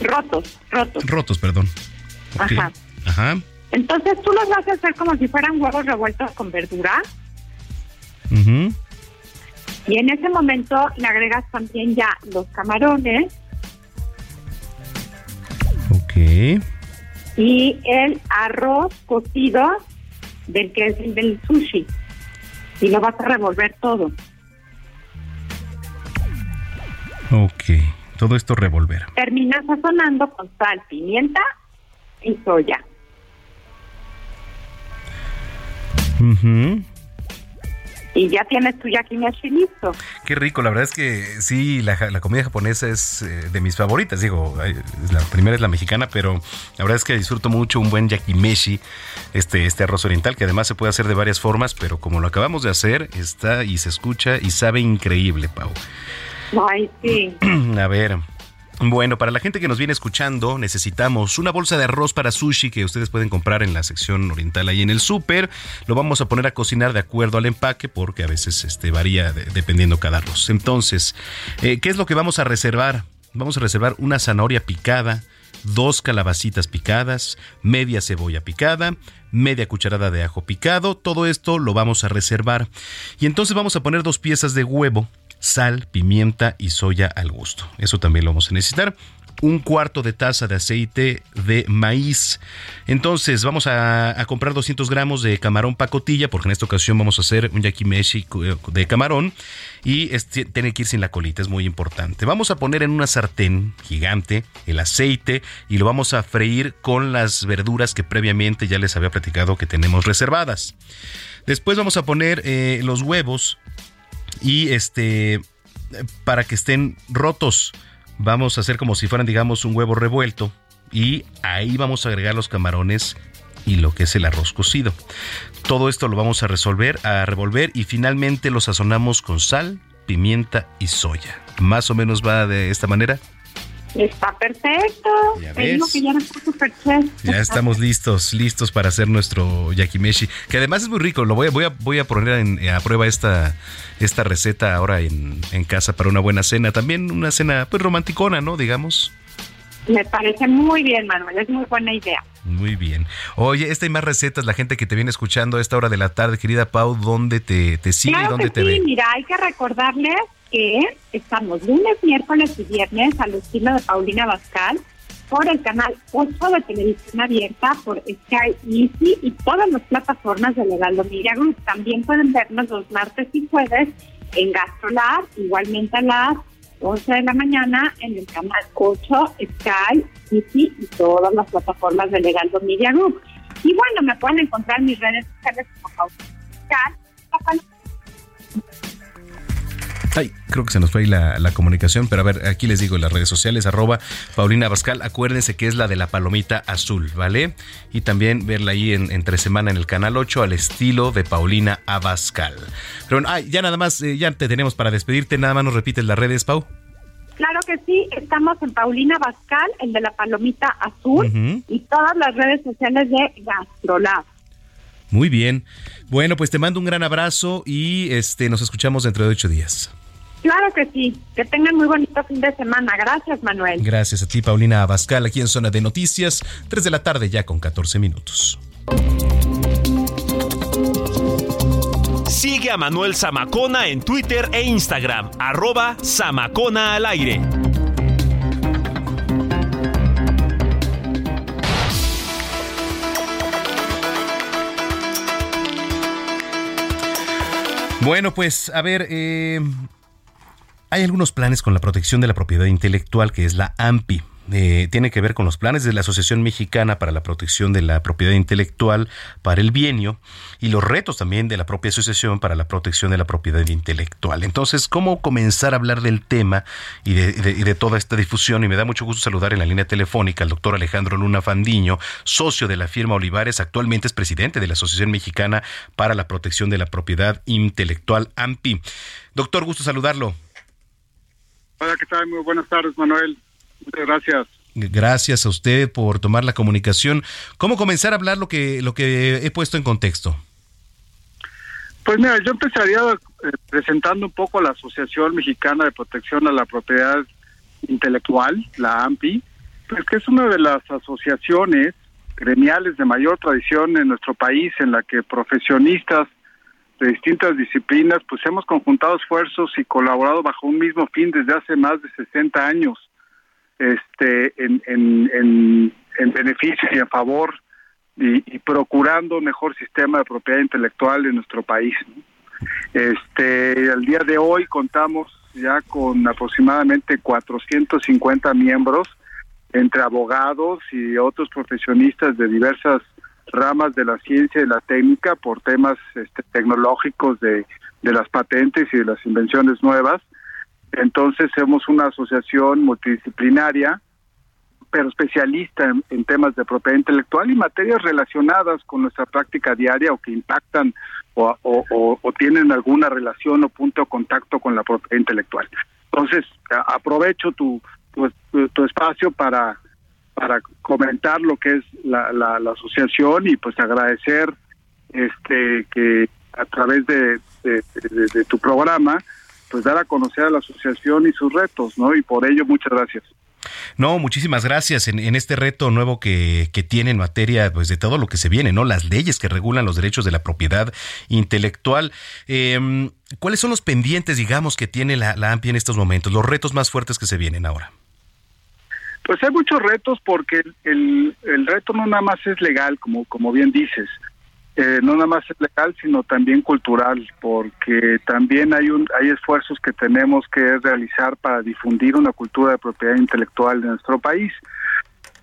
Rotos, rotos. Rotos, perdón. Ajá. Ajá. Entonces tú los vas a hacer como si fueran huevos revueltos con verdura Ujú. Y en ese momento le agregas también ya los camarones Ok. y el arroz cocido del que es el del sushi y lo vas a revolver todo. Ok. Todo esto revolver. Terminas sazonando con sal, pimienta y soya. Ujú. Y ya tienes tu yakimeshi listo. Qué rico, la verdad es que sí, la, la comida japonesa es eh, de mis favoritas. Digo, la primera es la mexicana, pero la verdad es que disfruto mucho un buen yakimeshi, este, este arroz oriental, que además se puede hacer de varias formas, pero como lo acabamos de hacer, está y se escucha y sabe increíble, Pau. Ay, sí. *clears throat* A ver. Bueno, para la gente que nos viene escuchando, necesitamos una bolsa de arroz para sushi que ustedes pueden comprar en la sección oriental ahí en el súper. Lo vamos a poner a cocinar de acuerdo al empaque porque a veces este, varía de- dependiendo cada arroz. Entonces, eh, ¿qué es lo que vamos a reservar? Vamos a reservar una zanahoria picada, dos calabacitas picadas, media cebolla picada, media cucharada de ajo picado. Todo esto lo vamos a reservar. Y entonces vamos a poner dos piezas de huevo sal, pimienta y soya al gusto. Eso también lo vamos a necesitar. Un cuarto de taza de aceite de maíz. Entonces vamos a, comprar 200 gramos de camarón pacotilla, porque en esta ocasión vamos a hacer un yakimeshi cu- de camarón y tiene que ir sin la colita, es muy importante. Vamos a poner en una sartén gigante el aceite y lo vamos a freír con las verduras que previamente ya les había platicado que tenemos reservadas. Después vamos a poner eh, los huevos y este para que estén rotos vamos a hacer como si fueran digamos un huevo revuelto y ahí vamos a agregar los camarones y lo que es el arroz cocido. Todo esto lo vamos a resolver, a revolver y finalmente lo sazonamos con sal, pimienta y soya. más o menos va de esta manera. Está perfecto. Ya Te digo que ya no está super. Ya estamos listos, listos para hacer nuestro yakimeshi, que además es muy rico. Lo voy a, voy a, voy a poner en- a prueba esta, esta receta ahora en, en casa para una buena cena. También una cena pues romanticona, ¿no? Digamos. Me parece muy bien, Manuel. Es muy buena idea. Muy bien. Oye, esta y más recetas, la gente que te viene escuchando a esta hora de la tarde, querida Pau, ¿dónde te, te sigue y dónde que te sí, ve? mira, hay que recordarles estamos lunes, miércoles y viernes al estilo de Paulina Bascal por el canal 8 de televisión abierta, por Sky Easy y todas las plataformas de Legaldo Media Group. También pueden vernos los martes y jueves en GastroLab, igualmente a las 11 de la mañana en el canal 8 Sky Easy y todas las plataformas de Legaldo Media Group. Y bueno, me pueden encontrar en mis redes sociales como Paulina Bascal. Ay, creo que se nos fue ahí la, la comunicación, pero a ver, aquí les digo las redes sociales, arroba Paulina Bascal, acuérdense que es la de la palomita azul, ¿vale? Y también verla ahí en, entre semana en el canal 8 al estilo de Paulina Abascal. Pero bueno, ay, ya nada más, eh, ya te tenemos para despedirte, nada más nos repites las redes, Pau. Claro que sí, estamos en Paulina Bascal, el de la palomita azul, y todas las redes sociales de Gastrolab. Muy bien. Bueno, pues te mando un gran abrazo y este nos escuchamos dentro de ocho días. Claro que sí, que tengan muy bonito fin de semana. Gracias, Manuel. Gracias a ti, Paulina Abascal, aquí en Zona de Noticias, 3 de la tarde ya con 14 minutos. Sigue a Manuel Zamacona en Twitter e Instagram, arroba Zamacona al aire. Bueno, pues a ver, eh, hay algunos planes con la protección de la propiedad intelectual, que es la AMPI. Eh, tiene que ver con los planes de la Asociación Mexicana para la Protección de la Propiedad Intelectual para el bienio y los retos también de la propia asociación para la protección de la propiedad intelectual. Entonces, ¿cómo comenzar a hablar del tema y de, de toda esta difusión? Y me da mucho gusto saludar en la línea telefónica al doctor Alejandro Luna Fandiño, socio de la firma Olivares, actualmente es presidente de la Asociación Mexicana para la Protección de la Propiedad Intelectual, AMPI. Doctor, gusto saludarlo. Hola, ¿qué tal? Muy buenas tardes, Manuel. Muchas gracias. Gracias a usted por tomar la comunicación. ¿Cómo comenzar a hablar lo que, lo que he puesto en contexto? Pues mira, yo empezaría eh, presentando un poco la Asociación Mexicana de Protección a la Propiedad Intelectual, la AMPI, pues que es una de las asociaciones gremiales de mayor tradición en nuestro país, en la que profesionistas de distintas disciplinas, pues hemos conjuntado esfuerzos y colaborado bajo un mismo fin desde hace más de 60 años, este, en, en, en, en beneficio y en favor y, procurando un mejor sistema de propiedad intelectual en nuestro país. Este, al día de hoy contamos ya con aproximadamente 450 miembros entre abogados y otros profesionistas de diversas ramas de la ciencia y la técnica por temas este, tecnológicos de, de las patentes y de las invenciones nuevas. Entonces somos una asociación multidisciplinaria, pero especialista en, temas de propiedad intelectual y materias relacionadas con nuestra práctica diaria o que impactan o, tienen alguna relación o punto de contacto con la propiedad intelectual. Entonces, aprovecho tu, tu- tu espacio para, para comentar lo que es la, la- la asociación y pues agradecer este que a través de, de- tu programa pues dar a conocer a la asociación y sus retos, ¿no? Y por ello muchas gracias. No, muchísimas gracias en, en este reto nuevo que, que tiene en materia pues, de todo lo que se viene, ¿no? Las leyes que regulan los derechos de la propiedad intelectual. Eh, ¿Cuáles son los pendientes, digamos, que tiene la, la AMPI en estos momentos? Los retos más fuertes que se vienen ahora. Pues hay muchos retos porque el, el, reto no nada más es legal, como, como bien dices, Eh, no nada más es legal, sino también cultural, porque también hay, un, hay esfuerzos que tenemos que realizar para difundir una cultura de propiedad intelectual de nuestro país.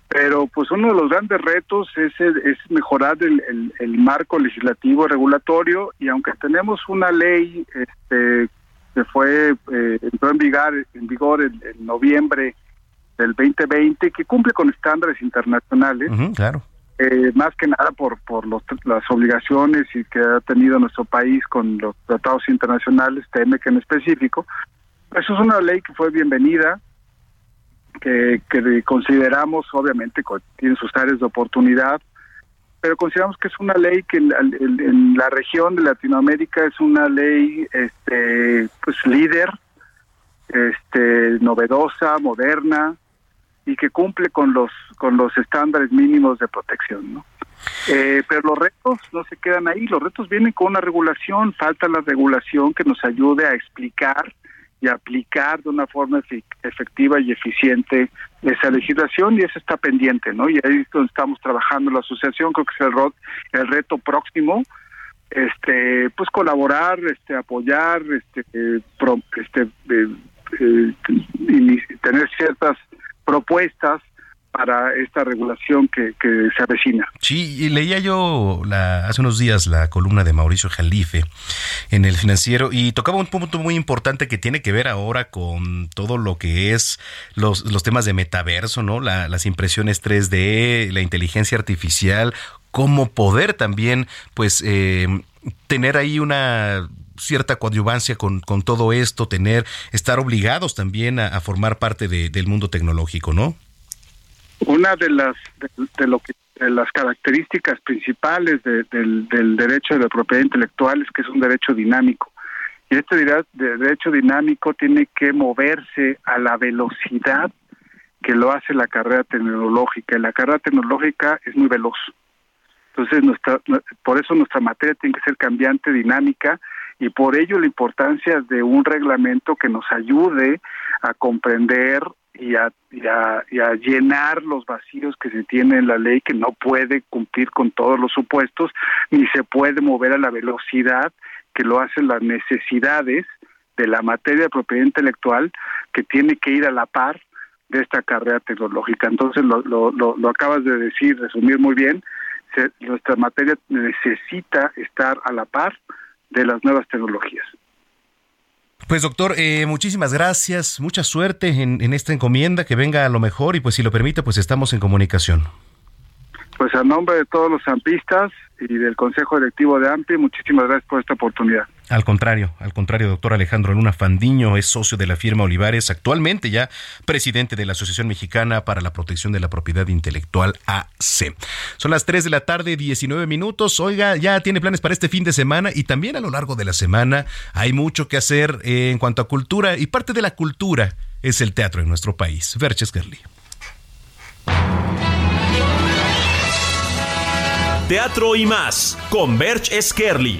Pero pues uno de los grandes retos es, es mejorar el, el- el marco legislativo regulatorio y aunque tenemos una ley este, que fue eh, entró en vigor, en vigor en, en noviembre del 2020 que cumple con estándares internacionales, claro. eh, más que nada por, por los- las obligaciones y que ha tenido nuestro país con los tratados internacionales, TEMEC en específico, Eso es una ley que fue bienvenida, que, que consideramos, obviamente, tiene sus áreas de oportunidad, pero consideramos que es una ley que en, en, la región de Latinoamérica es una ley este pues líder este novedosa moderna y que cumple con los con los estándares mínimos de protección ¿no? Eh, pero los retos no se quedan ahí, los retos vienen con una regulación, falta la regulación que nos ayude a explicar y aplicar de una forma efectiva y eficiente esa legislación y eso está pendiente, ¿no? Y ahí es donde estamos trabajando la asociación, creo que es el, el reto próximo, este, pues colaborar, este, apoyar, este, este, eh, eh, tener ciertas propuestas para esta regulación que, se avecina. Sí, y leía yo la, hace unos días la columna de Mauricio Jalife en el financiero y tocaba un punto muy importante que tiene que ver ahora con todo lo que es los, los temas de metaverso, ¿no? las impresiones 3D, la inteligencia artificial, cómo poder también, pues, eh, tener ahí una cierta coadyuvancia con, con todo esto, tener, estar obligados también a, formar parte del mundo tecnológico, ¿no? Una de las de, lo que las características principales del, derecho de la propiedad intelectual es que es un derecho dinámico. Y este derecho dinámico tiene que moverse a la velocidad que lo hace la carrera tecnológica. Y la carrera tecnológica es muy veloz. Entonces, nuestra, por eso nuestra materia tiene que ser cambiante, dinámica, y por ello la importancia de un reglamento que nos ayude a comprender y a, llenar los vacíos que se tiene en la ley que no puede cumplir con todos los supuestos ni se puede mover a la velocidad que lo hacen las necesidades de la materia de propiedad intelectual que tiene que ir a la par de esta carrera tecnológica. Entonces lo, lo, lo, acabas de decir, resumir muy bien, nuestra materia necesita estar a la par de las nuevas tecnologías. Pues doctor, eh, muchísimas gracias, mucha suerte en, en, esta encomienda, que venga a lo mejor y pues si lo permite, pues estamos en comunicación. Pues a nombre de todos los ampistas y del Consejo Directivo de AMPI, muchísimas gracias por esta oportunidad. Al contrario, al contrario, doctor Alejandro Luna Fandiño es socio de la firma Olivares, actualmente ya presidente de la Asociación Mexicana para la Protección de la Propiedad Intelectual AC. Son las 3 de la tarde, 19 minutos. Oiga, ya tiene planes para este fin de semana y también a lo largo de la semana hay mucho que hacer en cuanto a cultura y parte de la cultura es el teatro en nuestro país. Verches Gerli. Teatro y más con Berch Skerli.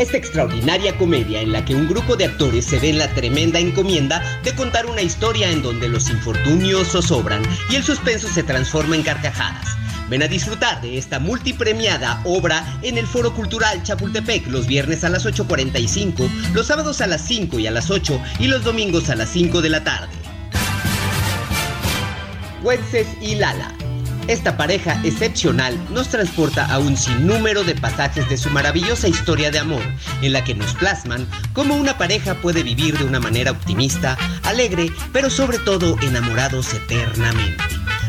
Esta extraordinaria comedia en la que un grupo de actores se ve en la tremenda encomienda de contar una historia en donde los infortunios zozobran y el suspenso se transforma en carcajadas Ven a disfrutar de esta multipremiada obra en el Foro Cultural Chapultepec los viernes a las 8.45, los sábados a las 5 y a las 8 y los domingos a las 5 de la tarde. Wences y Lala. Esta pareja excepcional nos transporta a un sinnúmero de pasajes de su maravillosa historia de amor, en la que nos plasman cómo una pareja puede vivir de una manera optimista, alegre, pero sobre todo enamorados eternamente.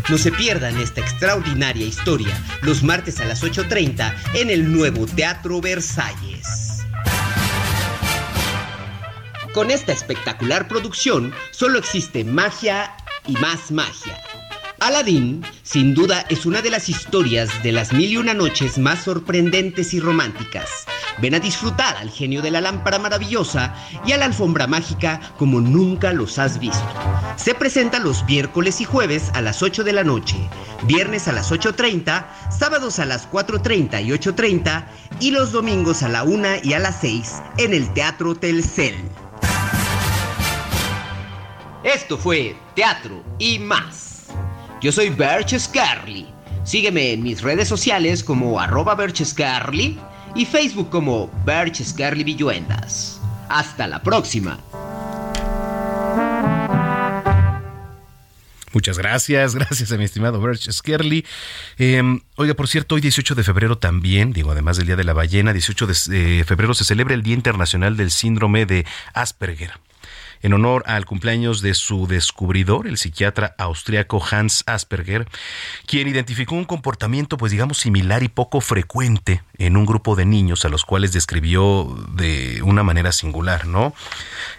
No se pierdan esta extraordinaria historia los martes a las 8.30 en el nuevo Teatro Versalles. Con esta espectacular producción solo existe magia y más magia. Aladdin, sin duda, es una de las historias de las mil y una noches más sorprendentes y románticas. Ven a disfrutar al genio de la lámpara maravillosa y a la alfombra mágica como nunca los has visto. Se presenta los miércoles y jueves a las 8 de la noche, viernes a las 8.30, sábados a las 4.30 y 8.30 y los domingos a la 1 y a las 6 en el Teatro Telcel. Esto fue Teatro y más. Yo soy Berch Scarly. Sígueme en mis redes sociales como arroba Berch y Facebook como Birch Scarly Villuendas. Hasta la próxima. Muchas gracias, gracias a mi estimado Birch Skerly. Em, oiga, por cierto, hoy 18 de febrero también, digo, además del Día de la Ballena, 18 de eh, febrero se celebra el Día Internacional del Síndrome de Asperger en honor al cumpleaños de su descubridor, el psiquiatra austriaco Hans Asperger, quien identificó un comportamiento, pues digamos, similar y poco frecuente en un grupo de niños a los cuales describió de una manera singular, ¿no?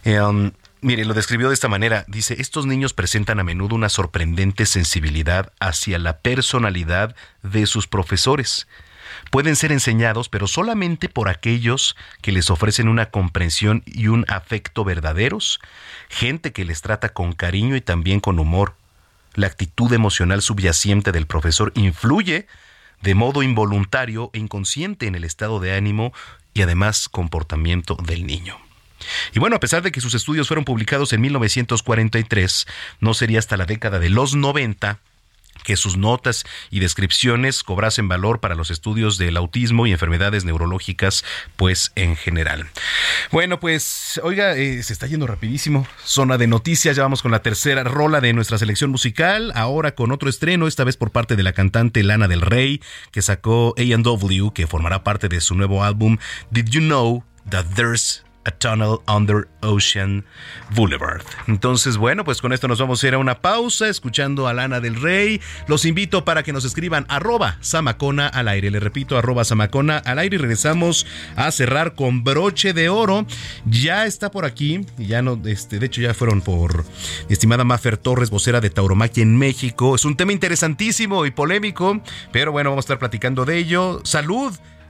Em, Mire, lo describió de esta manera. Dice, estos niños presentan a menudo una sorprendente sensibilidad hacia la personalidad de sus profesores. Pueden ser enseñados, pero solamente por aquellos que les ofrecen una comprensión y un afecto verdaderos, gente que les trata con cariño y también con humor. La actitud emocional subyacente del profesor influye de modo involuntario e inconsciente en el estado de ánimo y además comportamiento del niño. Y bueno, a pesar de que sus estudios fueron publicados en 1943, no sería hasta la década de los 90 que sus notas y descripciones cobrasen valor para los estudios del autismo y enfermedades neurológicas, pues en general. Bueno, pues, oiga, eh, se está yendo rapidísimo. Zona de noticias, ya vamos con la tercera rola de nuestra selección musical, ahora con otro estreno, esta vez por parte de la cantante Lana del Rey, que sacó A&W, que formará parte de su nuevo álbum Did You Know That There's a Tunnel Under Ocean Boulevard. Entonces, bueno, pues con esto nos vamos a ir a una pausa escuchando a Lana del Rey. Los invito para que nos escriban arroba al aire. Le repito, arroba Samacona al aire y regresamos a cerrar con broche de oro. Ya está por aquí, ya no, este, de hecho ya fueron por mi estimada Mafer Torres, vocera de Tauromaquia en México. Es un tema interesantísimo y polémico, pero bueno, vamos a estar platicando de ello. Salud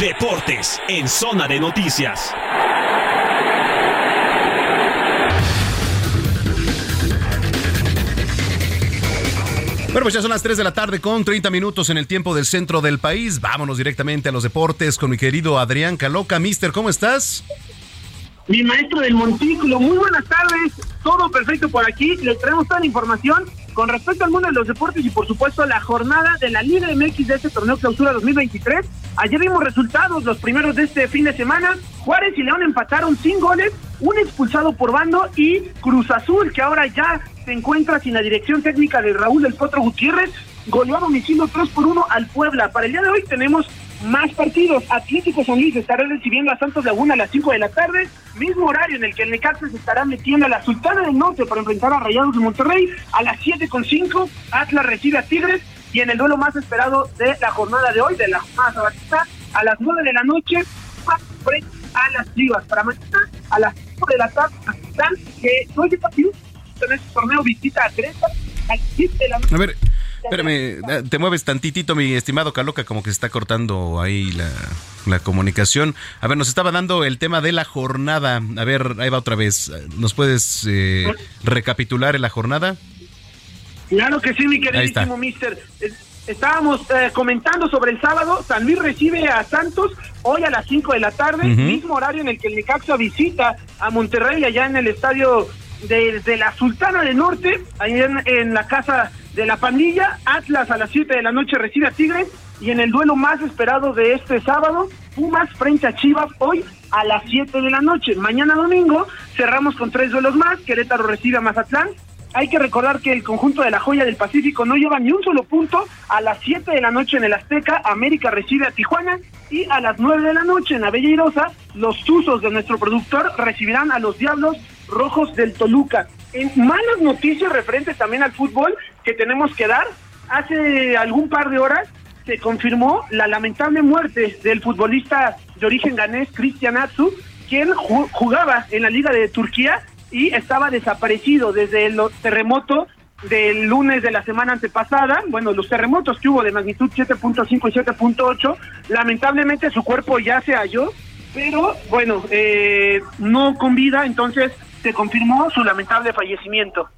Deportes en Zona de Noticias. Bueno, pues ya son las 3 de la tarde con 30 minutos en el tiempo del centro del país. Vámonos directamente a los deportes con mi querido Adrián Caloca. Mister, ¿cómo estás? Mi maestro del montículo, muy buenas tardes. Todo perfecto por aquí. Les traemos toda la información con respecto al mundo de los deportes y por supuesto la jornada de la Liga MX de este torneo clausura 2023. Ayer vimos resultados, los primeros de este fin de semana. Juárez y León empataron sin goles, un expulsado por bando y Cruz Azul, que ahora ya se encuentra sin la dirección técnica de Raúl del Potro Gutiérrez, goleó a domicilio 3 por 1 al Puebla. Para el día de hoy tenemos más partidos. Atlético San Luis estará recibiendo a Santos Laguna a las 5 de la tarde, mismo horario en el que el Necaxa se estará metiendo a la Sultana del Norte para enfrentar a Rayados de Monterrey a las 7 con 5. Atlas recibe a Tigres y en el duelo más esperado de la jornada de hoy, de la jornada sabatista, a las 9 de la noche, a las Chivas. Para mañana, a las 5 de la tarde, que hay partido en este torneo visita a Creta a las 7 de la. A Espérame, te mueves tantitito, mi estimado Caloca, como que se está cortando ahí la, comunicación. A ver, nos estaba dando el tema de la jornada. A ver, ahí va otra vez. ¿Nos puedes eh, recapitular en la jornada? Claro que sí, mi queridísimo mister. Estábamos eh, comentando sobre el sábado, San Luis recibe a Santos hoy a las 5 de la tarde, mismo horario en el que el Necaxa visita a Monterrey allá en el estadio de, de la Sultana del Norte, en, en la casa de la pandilla, Atlas a las 7 de la noche recibe a Tigres y en el duelo más esperado de este sábado, Pumas frente a Chivas hoy a las 7 de la noche. Mañana domingo cerramos con tres duelos más, Querétaro recibe a Mazatlán. Hay que recordar que el conjunto de la joya del Pacífico no lleva ni un solo punto. A las 7 de la noche en el Azteca, América recibe a Tijuana. Y a las 9 de la noche en la Bella los Tuzos de nuestro productor recibirán a los Diablos Rojos del Toluca. En malas noticias referentes también al fútbol que tenemos que dar, hace algún par de horas se confirmó la lamentable muerte del futbolista de origen ganés Cristian Atsu, quien ju- jugaba en la Liga de Turquía y estaba desaparecido desde el terremoto del lunes de la semana antepasada, bueno, los terremotos que hubo de magnitud 7.5 y 7.8, lamentablemente su cuerpo ya se halló, pero bueno, eh, no con vida, entonces se confirmó su lamentable fallecimiento.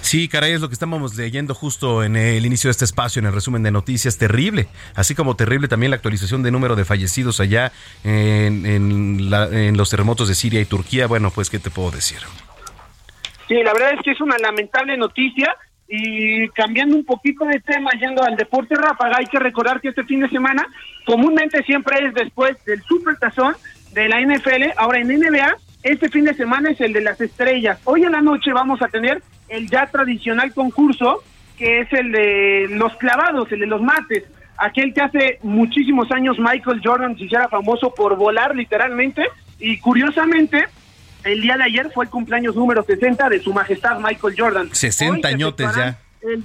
Sí, caray, es lo que estábamos leyendo justo en el inicio de este espacio, en el resumen de noticias. Terrible. Así como terrible también la actualización de número de fallecidos allá en, en la- en los terremotos de Siria y Turquía. Bueno, pues, ¿qué te puedo decir? Sí, la verdad es que es una lamentable noticia y cambiando un poquito de tema, yendo al deporte ráfaga, hay que recordar que este fin de semana comúnmente siempre es después del Supertazón de la NFL, ahora en NBA, este fin de semana es el de las estrellas. Hoy en la noche vamos a tener el ya tradicional concurso que es el de los clavados, el de los mates, aquel que hace muchísimos años Michael Jordan se hiciera famoso por volar literalmente y curiosamente el día de ayer fue el cumpleaños número 60 de su majestad Michael Jordan. 60 Hoy se añotes ya. el-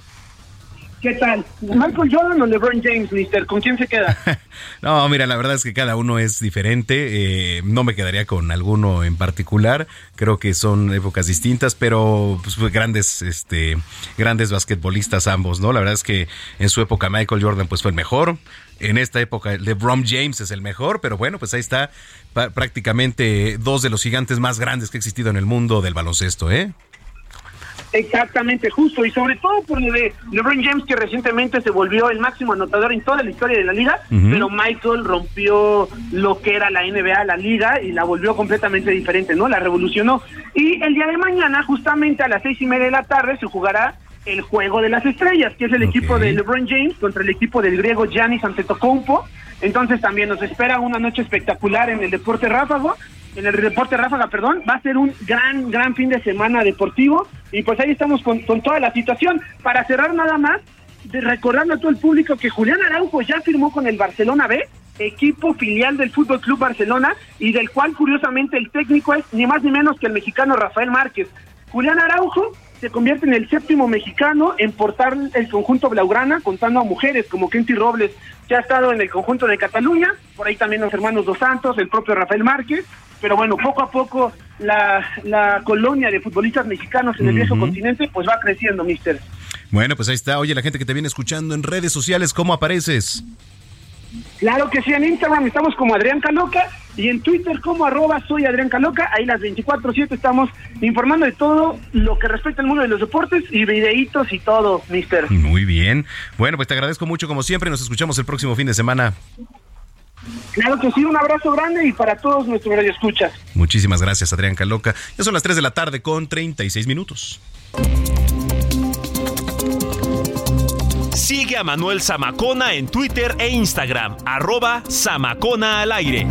¿Qué tal? ¿Michael Jordan o LeBron James, mister? ¿Con quién se queda? *laughs* No, mira, la verdad es que cada uno es diferente. eh, no me quedaría con alguno en particular. Creo que son épocas distintas, pero pues, grandes, este, grandes basquetbolistas ambos, ¿no? La verdad es que en su época Michael Jordan pues fue el mejor. En esta época LeBron James es el mejor, pero bueno, pues ahí está prácticamente dos de los gigantes más grandes que ha existido en el mundo del baloncesto, ¿eh? Exactamente, justo, y sobre todo por lo de LeBron James, que recientemente se volvió el máximo anotador en toda la historia de la liga, pero Michael rompió lo que era la NBA, la liga, y la volvió completamente diferente, ¿no? La revolucionó. Y el día de mañana, justamente a las seis y media de la tarde, se jugará el Juego de las Estrellas, que es el equipo de LeBron James contra el equipo del griego Giannis Antetokounmpo. Entonces también nos espera una noche espectacular en el deporte ráfago, en el deporte ráfaga, perdón. Va a ser un gran, gran fin de semana deportivo y pues ahí estamos con, toda la situación. Para cerrar nada más, de recordarle a todo el público que Julián Araujo ya firmó con el Barcelona B, equipo filial del Fútbol Club Barcelona y del cual curiosamente el técnico es ni más ni menos que el mexicano Rafael Márquez. Julián Araujo se convierte en el séptimo mexicano en portar el conjunto blaugrana, contando a mujeres como Kenty Robles, que ha estado en el conjunto de Cataluña, por ahí también los hermanos Dos Santos, el propio Rafael Márquez, pero bueno, poco a poco la, la colonia de futbolistas mexicanos en el viejo continente pues va creciendo, mister. Bueno, pues ahí está. Oye, la gente que te viene escuchando en redes sociales, ¿cómo apareces? Claro que sí, en Instagram estamos como Adrián Caloca y en Twitter como arroba soy Adrián Caloca. Ahí las 24-7 estamos informando de todo lo que respecta al mundo de los deportes y videitos y todo, mister. Muy bien. Bueno, pues te agradezco mucho como siempre. Nos escuchamos el próximo fin de semana. Claro que sí, un abrazo grande y para todos nuestros radioescuchas. Muchísimas gracias, Adrián Caloca. Ya son las 3 de la tarde con 36 minutos. Sigue a Manuel Zamacona en Twitter e Instagram, arroba Zamacona al aire.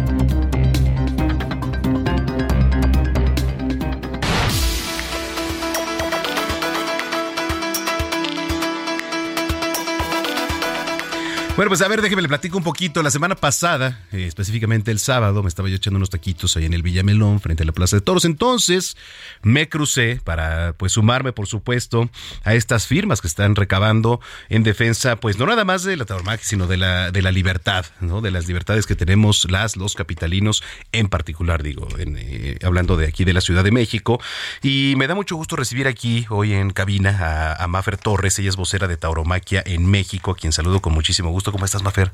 Bueno, pues a ver, déjeme le platico un poquito. La semana pasada, eh, específicamente el sábado, me estaba yo echando unos taquitos ahí en el Villamelón, frente a la Plaza de Toros. Entonces, me crucé para, pues, sumarme, por supuesto, a estas firmas que están recabando en defensa, pues, no nada más de la tauromaquia, sino de la, de la libertad, ¿no? De las libertades que tenemos las, los capitalinos, en particular, digo, en, eh, hablando de aquí de la Ciudad de México. Y me da mucho gusto recibir aquí, hoy en cabina, a, a Torres. Ella es vocera de tauromaquia en México, a quien saludo con muchísimo gusto. ¿Cómo estás, Mafer?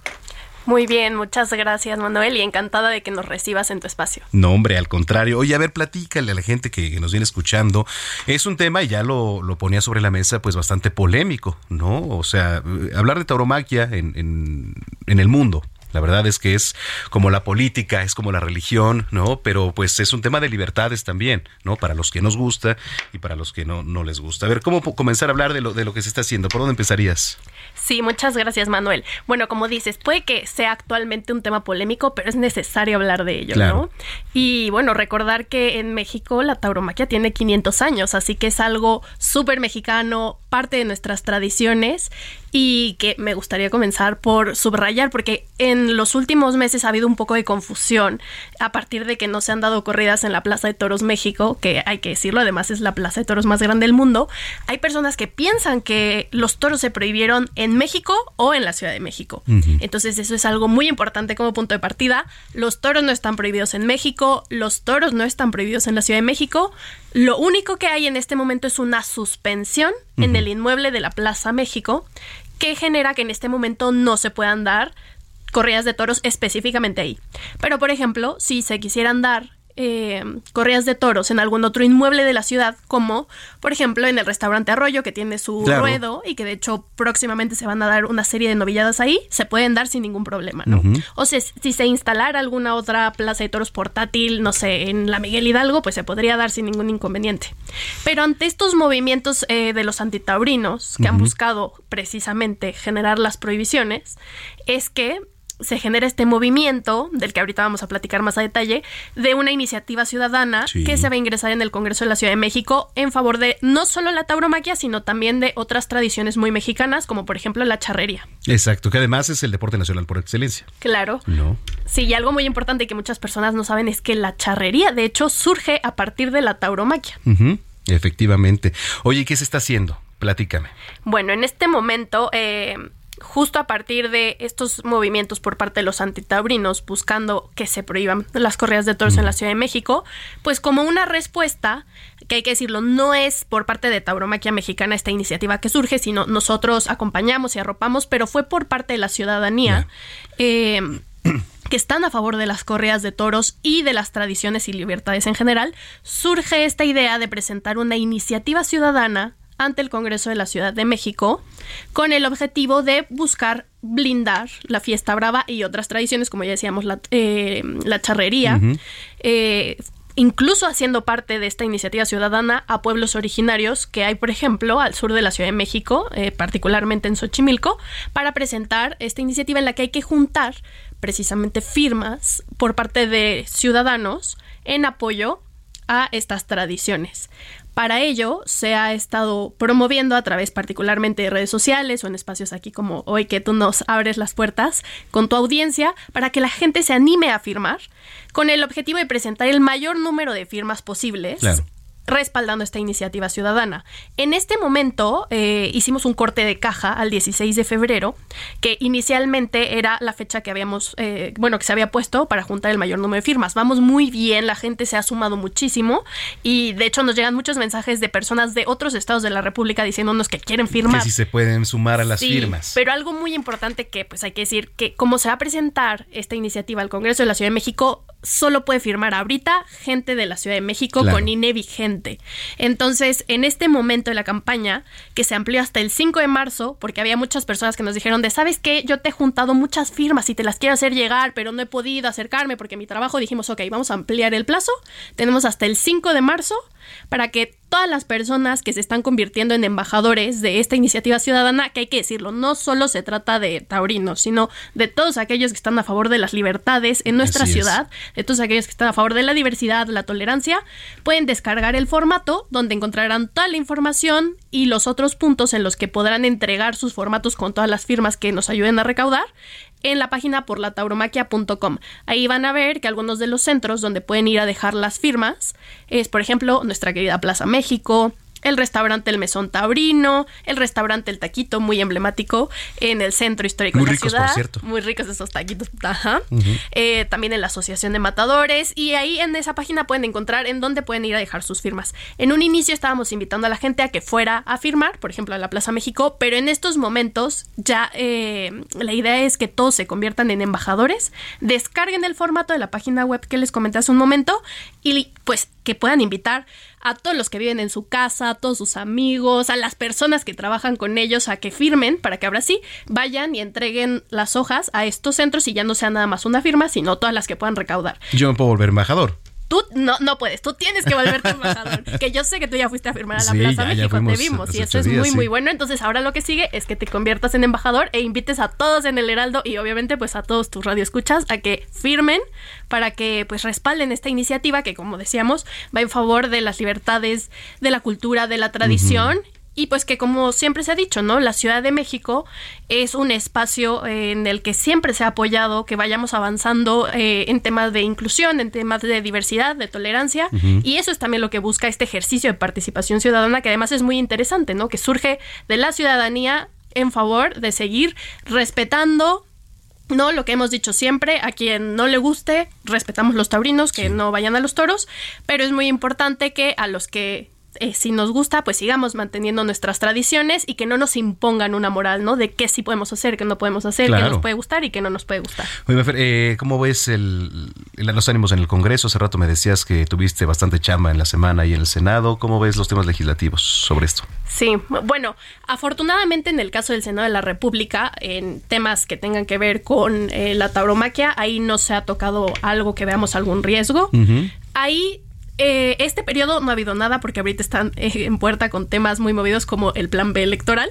Muy bien, muchas gracias Manuel y encantada de que nos recibas en tu espacio. No, hombre, al contrario. Oye, a ver, platícale a la gente que, nos viene escuchando. Es un tema, y ya lo, lo, ponía sobre la mesa, pues bastante polémico, ¿no? O sea, hablar de tauromaquia en, en, en el mundo, la verdad es que es como la política, es como la religión, ¿no? Pero pues es un tema de libertades también, ¿no? Para los que nos gusta y para los que no, no les gusta. A ver, ¿cómo comenzar a hablar de lo, de lo que se está haciendo? ¿Por dónde empezarías? Sí, muchas gracias, Manuel. Bueno, como dices, puede que sea actualmente un tema polémico, pero es necesario hablar de ello, ¿no? Y bueno, recordar que en México la tauromaquia tiene 500 años, así que es algo súper mexicano, parte de nuestras tradiciones y que me gustaría comenzar por subrayar porque en los últimos meses ha habido un poco de confusión a partir de que no se han dado corridas en la Plaza de Toros México, que hay que decirlo, además es la Plaza de Toros más grande del mundo. Hay personas que piensan que los toros se prohibieron en México o en la Ciudad de México. Entonces eso es algo muy importante como punto de partida. Los toros no están prohibidos en México, los toros no están prohibidos en la Ciudad de México. Lo único que hay en este momento es una suspensión en el inmueble de la Plaza México que genera que en este momento no se puedan dar corridas de toros específicamente ahí. Pero, por ejemplo, si se quisieran dar eh, corridas de toros en algún otro inmueble de la ciudad, como por ejemplo en el restaurante Arroyo, que tiene su ruedo y que de hecho próximamente se van a dar una serie de novilladas ahí, se pueden dar sin ningún problema, ¿no? O sea, si se instalara alguna otra plaza de toros portátil, no sé, en la Miguel Hidalgo, pues se podría dar sin ningún inconveniente. Pero ante estos movimientos eh, de los antitaurinos que han buscado precisamente generar las prohibiciones, es que se genera este movimiento, del que ahorita vamos a platicar más a detalle, de una iniciativa ciudadana que se va a ingresar en el Congreso de la Ciudad de México en favor de no solo la tauromaquia, sino también de otras tradiciones muy mexicanas, como por ejemplo la charrería. Exacto, que además es el deporte nacional por excelencia. Claro. No. Sí, y algo muy importante que muchas personas no saben es que la charrería, de hecho, surge a partir de la tauromaquia. Efectivamente. Oye, ¿qué se está haciendo? Platícame. Bueno, en este momento eh, justo a partir de estos movimientos por parte de los antitaurinos buscando que se prohíban las corridas de toros en la Ciudad de México, pues como una respuesta, que hay que decirlo, no es por parte de Tauromaquia Mexicana esta iniciativa que surge, sino nosotros acompañamos y arropamos, pero fue por parte de la ciudadanía. Eh, que están a favor de las corridas de toros y de las tradiciones y libertades en general, surge esta idea de presentar una iniciativa ciudadana ante el Congreso de la Ciudad de México con el objetivo de buscar blindar la fiesta brava y otras tradiciones, como ya decíamos, la, eh, charrería. Eh, incluso haciendo parte de esta iniciativa ciudadana a pueblos originarios que hay, por ejemplo, al sur de la Ciudad de México, eh, particularmente en Xochimilco, para presentar esta iniciativa en la que hay que juntar precisamente firmas por parte de ciudadanos en apoyo a estas tradiciones. Para ello se ha estado promoviendo a través particularmente de redes sociales o en espacios aquí como hoy que tú nos abres las puertas con tu audiencia para que la gente se anime a firmar con el objetivo de presentar el mayor número de firmas posibles respaldando esta iniciativa ciudadana. En este momento eh, hicimos un corte de caja al 16 de febrero, que inicialmente era la fecha que habíamos, eh, bueno, que se había puesto para juntar el mayor número de firmas. Vamos muy bien, la gente se ha sumado muchísimo y de hecho nos llegan muchos mensajes de personas de otros estados de la República diciéndonos que quieren firmar. Que si se pueden sumar a las firmas. Pero algo muy importante que pues hay que decir que como se va a presentar esta iniciativa al Congreso de la Ciudad de México, solo puede firmar ahorita gente de la Ciudad de México con INE vigente. Entonces, en este momento de la campaña, que se amplió hasta el 5 de marzo, porque había muchas personas que nos dijeron de, ¿sabes qué? Yo te he juntado muchas firmas y te las quiero hacer llegar, pero no he podido acercarme porque mi trabajo dijimos, ok, vamos a ampliar el plazo. Tenemos hasta el 5 de marzo para que todas las personas que se están convirtiendo en embajadores de esta iniciativa ciudadana, que hay que decirlo, no solo se trata de taurinos, sino de todos aquellos que están a favor de las libertades en nuestra ciudad, de todos aquellos que están a favor de la diversidad, la tolerancia, pueden descargar el formato donde encontrarán toda la información y los otros puntos en los que podrán entregar sus formatos con todas las firmas que nos ayuden a recaudar en la página por la tauromaquia.com. Ahí van a ver que algunos de los centros donde pueden ir a dejar las firmas es, por ejemplo, nuestra querida Plaza México, el restaurante El Mesón Taurino, el restaurante El Taquito, muy emblemático en el centro histórico muy de la ricos, ciudad. Por cierto. Muy ricos esos taquitos. Ajá. eh, también en la Asociación de Matadores. Y ahí en esa página pueden encontrar en dónde pueden ir a dejar sus firmas. En un inicio estábamos invitando a la gente a que fuera a firmar, por ejemplo, a la Plaza México, pero en estos momentos ya eh, la idea es que todos se conviertan en embajadores, descarguen el formato de la página web que les comenté hace un momento y pues que puedan invitar a todos los que viven en su casa, a todos sus amigos, a las personas que trabajan con ellos a que firmen para que ahora sí vayan y entreguen las hojas a estos centros y ya no sea nada más una firma, sino todas las que puedan recaudar. Yo me puedo volver embajador. Tú no, no puedes, tú tienes que volverte *laughs* embajador. que yo sé que tú ya fuiste a firmar a la Sí, Plaza ya- ya México, fuimos te vimos, y eso es muy, sí. muy bueno. Entonces, ahora lo que sigue es que te conviertas en embajador e invites a todos en el Heraldo y obviamente, pues a todos tus radioescuchas a que firmen para que pues respalden esta iniciativa que, como decíamos, va en favor de las libertades, de la cultura, de la tradición. Y pues que como siempre se ha dicho, ¿no? La Ciudad de México es un espacio eh, en el que siempre se ha apoyado que vayamos avanzando eh, en temas de inclusión, en temas de diversidad, de tolerancia. Y eso es también lo que busca este ejercicio de participación ciudadana, que además es muy interesante, ¿no? Que surge de la ciudadanía en favor de seguir respetando no, lo que hemos dicho siempre, a quien no le guste, respetamos los taurinos, que no vayan a los toros, pero es muy importante que a los que eh, si nos gusta, pues sigamos manteniendo nuestras tradiciones y que no nos impongan una moral, ¿no? De qué sí podemos hacer, qué no podemos hacer, qué nos puede gustar y qué no nos puede gustar. Oye, Mafer, eh, ¿cómo ves el, el- los ánimos en el Congreso? Hace rato me decías que tuviste bastante chamba en la semana y en el Senado. ¿Cómo ves los temas legislativos sobre esto? Sí, bueno, afortunadamente en el caso del Senado de la República, en temas que tengan que ver con eh, la tauromaquia, ahí no se ha tocado algo que veamos algún riesgo. Ahí, eh, este periodo no ha habido nada porque ahorita están eh, en puerta con temas muy movidos como el plan B electoral.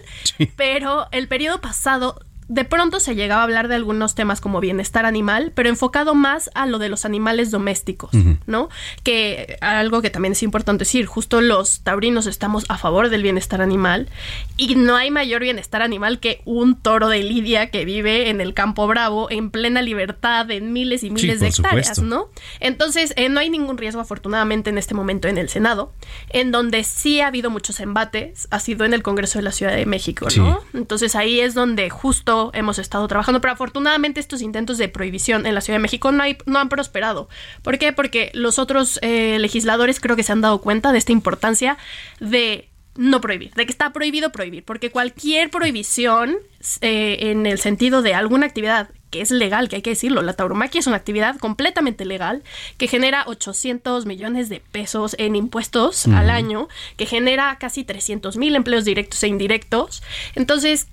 Pero el periodo pasado, de pronto se llegaba a hablar de algunos temas como bienestar animal, pero enfocado más a lo de los animales domésticos, ¿no? Que algo que también es importante decir, justo los taurinos estamos a favor del bienestar animal y no hay mayor bienestar animal que un toro de lidia que vive en el campo bravo en plena libertad en miles y miles de hectáreas, supuesto. ¿no? Entonces, eh, no hay ningún riesgo, afortunadamente, en este momento en el Senado. En donde sí ha habido muchos embates, ha sido en el Congreso de la Ciudad de México, ¿no? Entonces, ahí es donde justo hemos estado trabajando. Pero afortunadamente, estos intentos de prohibición en la Ciudad de México no, hay- no han prosperado. ¿Por qué? Porque los otros eh, legisladores creo que se han dado cuenta de esta importancia de no prohibir, de que está prohibido prohibir, porque cualquier prohibición eh, en el sentido de alguna actividad que es legal, que hay que decirlo, la tauromaquia es una actividad completamente legal que genera 800 millones de pesos en impuestos al año, que genera casi 300 mil empleos directos e indirectos. Entonces,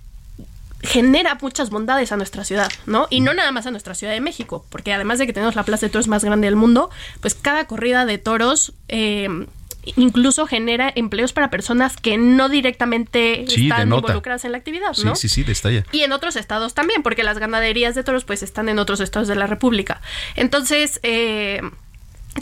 genera muchas bondades a nuestra ciudad, ¿no? Y no nada más a nuestra Ciudad de México, porque además de que tenemos la plaza de toros más grande del mundo, pues cada corrida de toros eh, incluso genera empleos para personas que no directamente Sí, están denota. involucradas en la actividad, Sí, ¿no? sí, sí, destalla. Y en otros estados también, porque las ganaderías de toros pues están en otros estados de la República. Entonces, eh,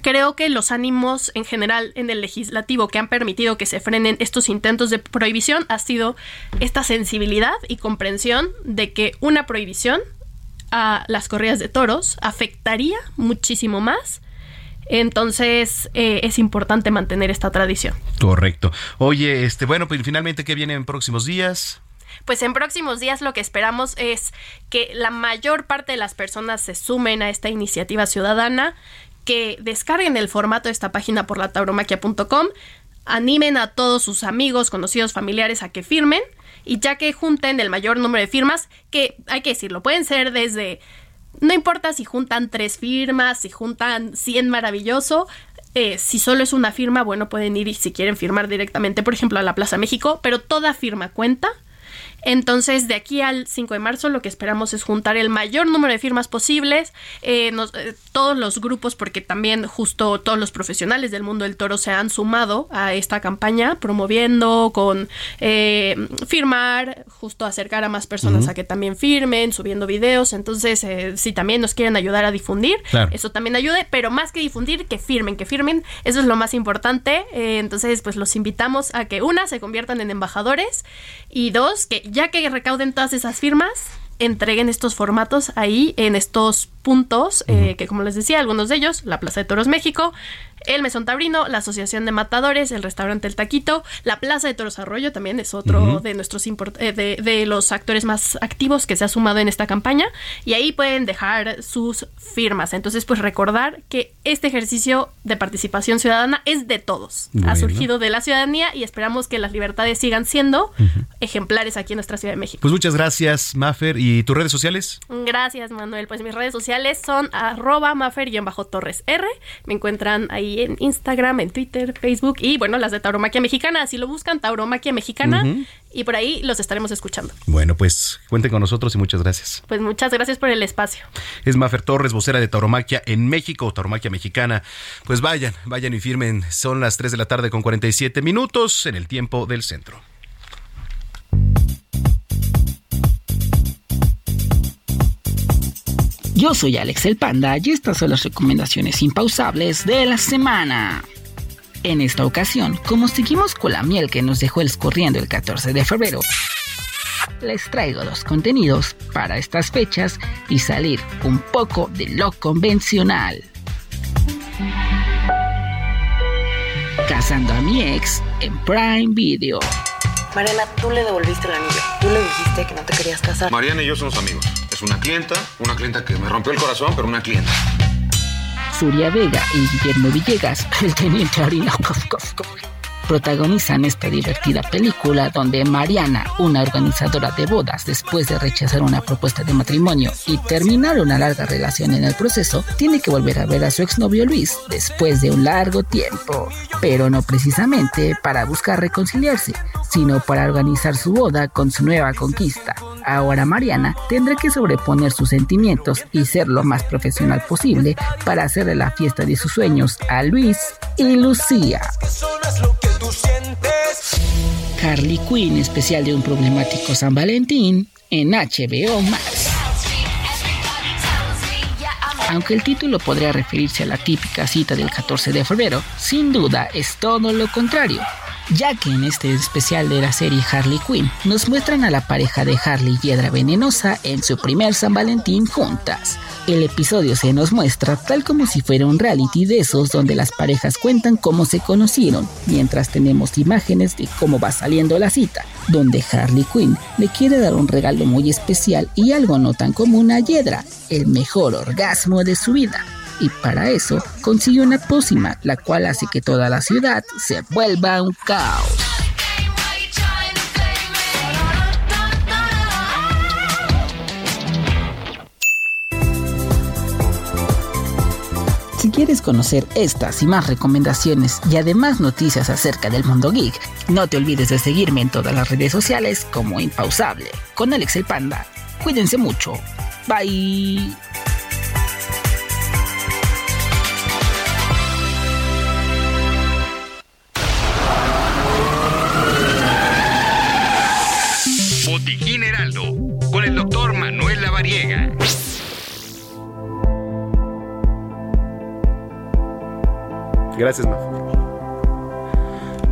creo que los ánimos en general en el legislativo que han permitido que se frenen estos intentos de prohibición ha sido esta sensibilidad y comprensión de que una prohibición a las corridas de toros afectaría muchísimo más. Entonces eh, es importante mantener esta tradición. Correcto. Oye, este, bueno, pues finalmente, ¿qué viene en próximos días? Pues en próximos días lo que esperamos es que la mayor parte de las personas se sumen a esta iniciativa ciudadana, que descarguen el formato de esta página por la tauromaquia.com, animen a todos sus amigos, conocidos, familiares a que firmen y ya que junten el mayor número de firmas, que hay que decirlo, pueden ser desde, no importa si juntan tres firmas, si juntan 100 maravilloso, eh, si solo es una firma, bueno, pueden ir y si quieren firmar directamente, por ejemplo, a la Plaza México, pero toda firma cuenta. Entonces, de aquí al 5 de marzo lo que esperamos es juntar el mayor número de firmas posibles, eh, nos- eh, todos los grupos, porque también justo todos los profesionales del mundo del toro se han sumado a esta campaña, promoviendo con eh, firmar, justo acercar a más personas Ujú. a que también firmen, subiendo videos. Entonces, si también nos quieren ayudar a difundir, Claro. eso también ayude, pero más que difundir, que firmen, que firmen, eso es lo más importante. Entonces, pues los invitamos a que una, se conviertan en embajadores y dos, que ya que recauden todas esas firmas, entreguen estos formatos ahí en estos puntos, eh, que como les decía, algunos de ellos, la Plaza de Toros México, el Mesón Tabrino, la Asociación de Matadores, el Restaurante El Taquito, la Plaza de Toros Arroyo también es otro de nuestros eh, de, de, los actores más activos que se ha sumado en esta campaña y ahí pueden dejar sus firmas. Entonces, pues recordar que este ejercicio de participación ciudadana es de todos. Ha surgido de la ciudadanía y esperamos que las libertades sigan siendo ejemplares aquí en nuestra Ciudad de México. Pues muchas gracias, Maffer. ¿Y tus redes sociales? Gracias, Manuel. Pues mis redes sociales son arroba Maffer-Torres R. Me encuentran ahí en Instagram, en Twitter, Facebook y bueno, las de Tauromaquia Mexicana. Si lo buscan, Tauromaquia Mexicana. Y por ahí los estaremos escuchando. Bueno, pues cuenten con nosotros y muchas gracias. Pues muchas gracias por el espacio. Es Mafer Torres, vocera de Tauromaquia en México, Tauromaquia Mexicana. Pues vayan, vayan y firmen. Son las 3 de la tarde con 47 minutos en el tiempo del centro. Yo soy Alex el Panda y estas son las recomendaciones impausables de la semana. En esta ocasión, como seguimos con la miel que nos dejó el escorriendo el 14 de febrero, les traigo los contenidos para estas fechas y salir un poco de lo convencional. Casando a mi ex en Prime Video. Mariana, tú le devolviste el anillo. Tú le dijiste que no te querías casar. Mariana y yo somos amigos. Es una clienta, una clienta que me rompió el corazón, pero una clienta. Surya Vega y Guillermo Villegas, el teniente Harina protagonizan esta divertida película donde Mariana, una organizadora de bodas, después de rechazar una propuesta de matrimonio y terminar una larga relación en el proceso, tiene que volver a ver a su exnovio Luis después de un largo tiempo, pero no precisamente para buscar reconciliarse, sino para organizar su boda con su nueva conquista. Ahora Mariana tendrá que sobreponer sus sentimientos y ser lo más profesional posible para hacerle la fiesta de sus sueños a Luis y Lucía. Harley Quinn, especial de un problemático San Valentín, en HBO Max. Aunque el título podría referirse a la típica cita del 14 de febrero, sin duda es todo lo contrario ya que en este especial de la serie Harley Quinn nos muestran a la pareja de Harley Hiedra Venenosa en su primer San Valentín juntas. El episodio se nos muestra tal como si fuera un reality de esos donde las parejas cuentan cómo se conocieron, mientras tenemos imágenes de cómo va saliendo la cita, donde Harley Quinn le quiere dar un regalo muy especial y algo no tan común a Hiedra, el mejor orgasmo de su vida y para eso consigue una pócima, la cual hace que toda la ciudad se vuelva un caos. Si quieres conocer estas y más recomendaciones y además noticias acerca del mundo geek, no te olvides de seguirme en todas las redes sociales como Impausable, con Alex el Panda. Cuídense mucho. Bye. Gracias, Mafer.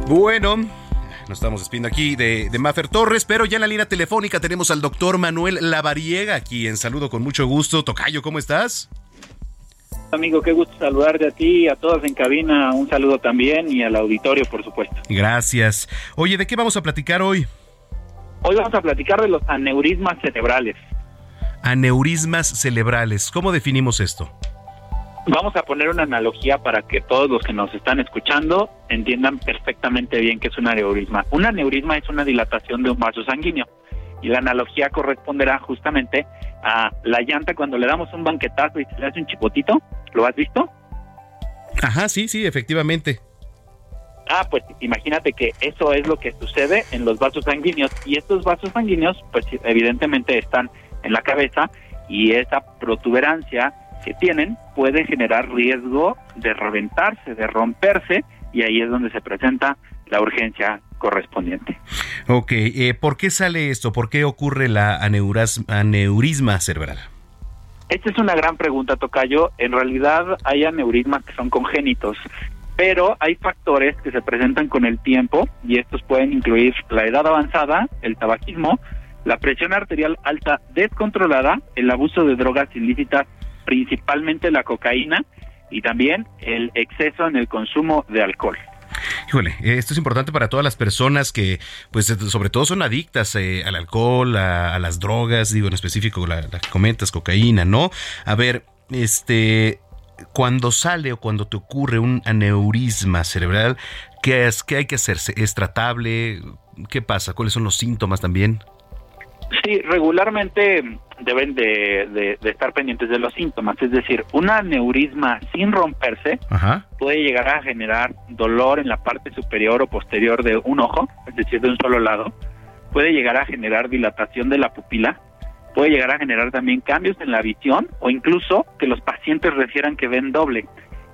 Bueno, nos estamos despidiendo aquí de, de Mafer Torres, pero ya en la línea telefónica tenemos al doctor Manuel Lavariega, aquí en saludo con mucho gusto. Tocayo, ¿cómo estás? Amigo, qué gusto saludarte a ti, a todos en cabina, un saludo también y al auditorio, por supuesto. Gracias. Oye, ¿de qué vamos a platicar hoy? Hoy vamos a platicar de los aneurismas cerebrales. Aneurismas cerebrales, ¿cómo definimos esto? Vamos a poner una analogía para que todos los que nos están escuchando entiendan perfectamente bien qué es un aneurisma. Un aneurisma es una dilatación de un vaso sanguíneo y la analogía corresponderá justamente a la llanta cuando le damos un banquetazo y se le hace un chipotito. ¿Lo has visto? Ajá, sí, sí, efectivamente. Ah, pues imagínate que eso es lo que sucede en los vasos sanguíneos y estos vasos sanguíneos pues evidentemente están en la cabeza y esa protuberancia que tienen puede generar riesgo de reventarse, de romperse y ahí es donde se presenta la urgencia correspondiente. Ok, eh, ¿por qué sale esto? ¿Por qué ocurre la aneurisma cerebral? Esta es una gran pregunta, Tocayo. En realidad hay aneurismas que son congénitos pero hay factores que se presentan con el tiempo y estos pueden incluir la edad avanzada, el tabaquismo, la presión arterial alta descontrolada, el abuso de drogas ilícitas, principalmente la cocaína, y también el exceso en el consumo de alcohol. Híjole, esto es importante para todas las personas que, pues, sobre todo son adictas eh, al alcohol, a, las drogas, digo en específico la, la que comentas, cocaína, ¿no? A ver, este, cuando sale o cuando te ocurre un aneurisma cerebral, ¿qué, es, qué hay que hacerse? ¿Es tratable? ¿Qué pasa? ¿Cuáles son los síntomas también? Sí, regularmente deben de, estar pendientes de los síntomas. Es decir, un aneurisma sin romperse puede llegar a generar dolor en la parte superior o posterior de un ojo, es decir, de un solo lado. Puede llegar a generar dilatación de la pupila. Puede llegar a generar también cambios en la visión o incluso que los pacientes refieran que ven doble.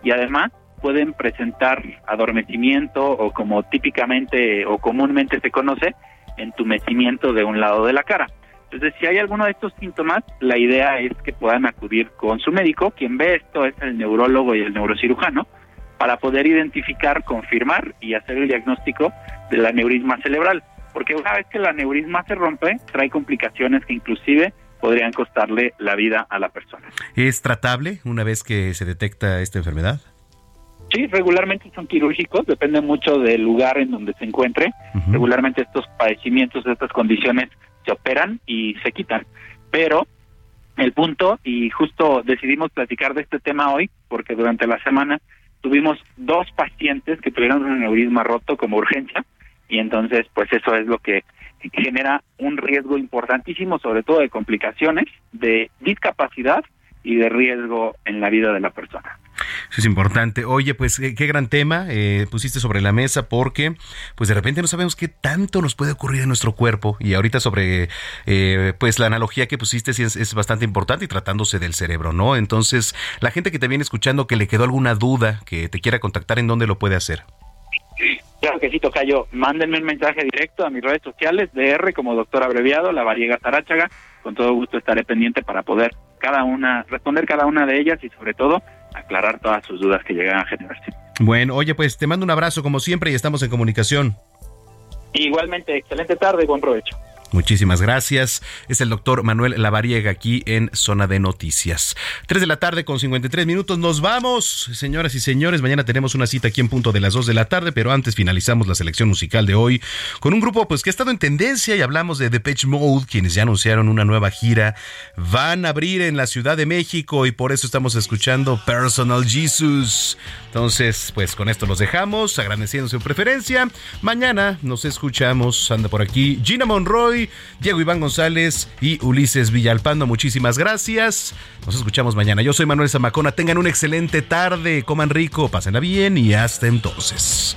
Y además pueden presentar adormecimiento o como típicamente o comúnmente se conoce, entumecimiento de un lado de la cara. Entonces, si hay alguno de estos síntomas, la idea es que puedan acudir con su médico, quien ve esto es el neurólogo y el neurocirujano, para poder identificar, confirmar y hacer el diagnóstico del aneurisma cerebral. Porque una vez que el aneurisma se rompe, trae complicaciones que inclusive podrían costarle la vida a la persona. ¿Es tratable una vez que se detecta esta enfermedad? Sí, regularmente son quirúrgicos, depende mucho del lugar en donde se encuentre. Regularmente estos padecimientos, estas condiciones se operan y se quitan. Pero el punto, y justo decidimos platicar de este tema hoy, porque durante la semana tuvimos dos pacientes que tuvieron un aneurisma roto como urgencia, y entonces pues eso es lo que genera un riesgo importantísimo, sobre todo de complicaciones, de discapacidad y de riesgo en la vida de la persona. Es importante. Oye, pues qué, gran tema eh, pusiste sobre la mesa porque pues de repente no sabemos qué tanto nos puede ocurrir en nuestro cuerpo y ahorita sobre eh, pues la analogía que pusiste sí es, bastante importante y tratándose del cerebro, ¿no? Entonces, la gente que te viene escuchando que le quedó alguna duda, que te quiera contactar, ¿en dónde lo puede hacer? Claro que sí, Tocayo. Mándenme un mensaje directo a mis redes sociales, DR como doctor abreviado, la variega Taráchaga. Con todo gusto estaré pendiente para poder cada una, responder cada una de ellas y sobre todo aclarar todas sus dudas que llegan a generarse. Bueno, oye, pues te mando un abrazo como siempre y estamos en comunicación. Igualmente, excelente tarde y buen provecho. Muchísimas gracias. Es el doctor Manuel Lavariega aquí en Zona de Noticias. 3 de la tarde con 53 minutos. Nos vamos, señoras y señores. Mañana tenemos una cita aquí en punto de las 2 de la tarde, pero antes finalizamos la selección musical de hoy con un grupo pues que ha estado en tendencia y hablamos de Depeche Mode, quienes ya anunciaron una nueva gira. Van a abrir en la Ciudad de México y por eso estamos escuchando Personal Jesus. Entonces, pues con esto los dejamos, agradeciendo su preferencia. Mañana nos escuchamos. Anda por aquí Gina Monroy Diego Iván González y Ulises Villalpando. Muchísimas gracias. Nos escuchamos mañana. Yo soy Manuel Zamacona. Tengan una excelente tarde. Coman rico, pásenla bien y hasta entonces.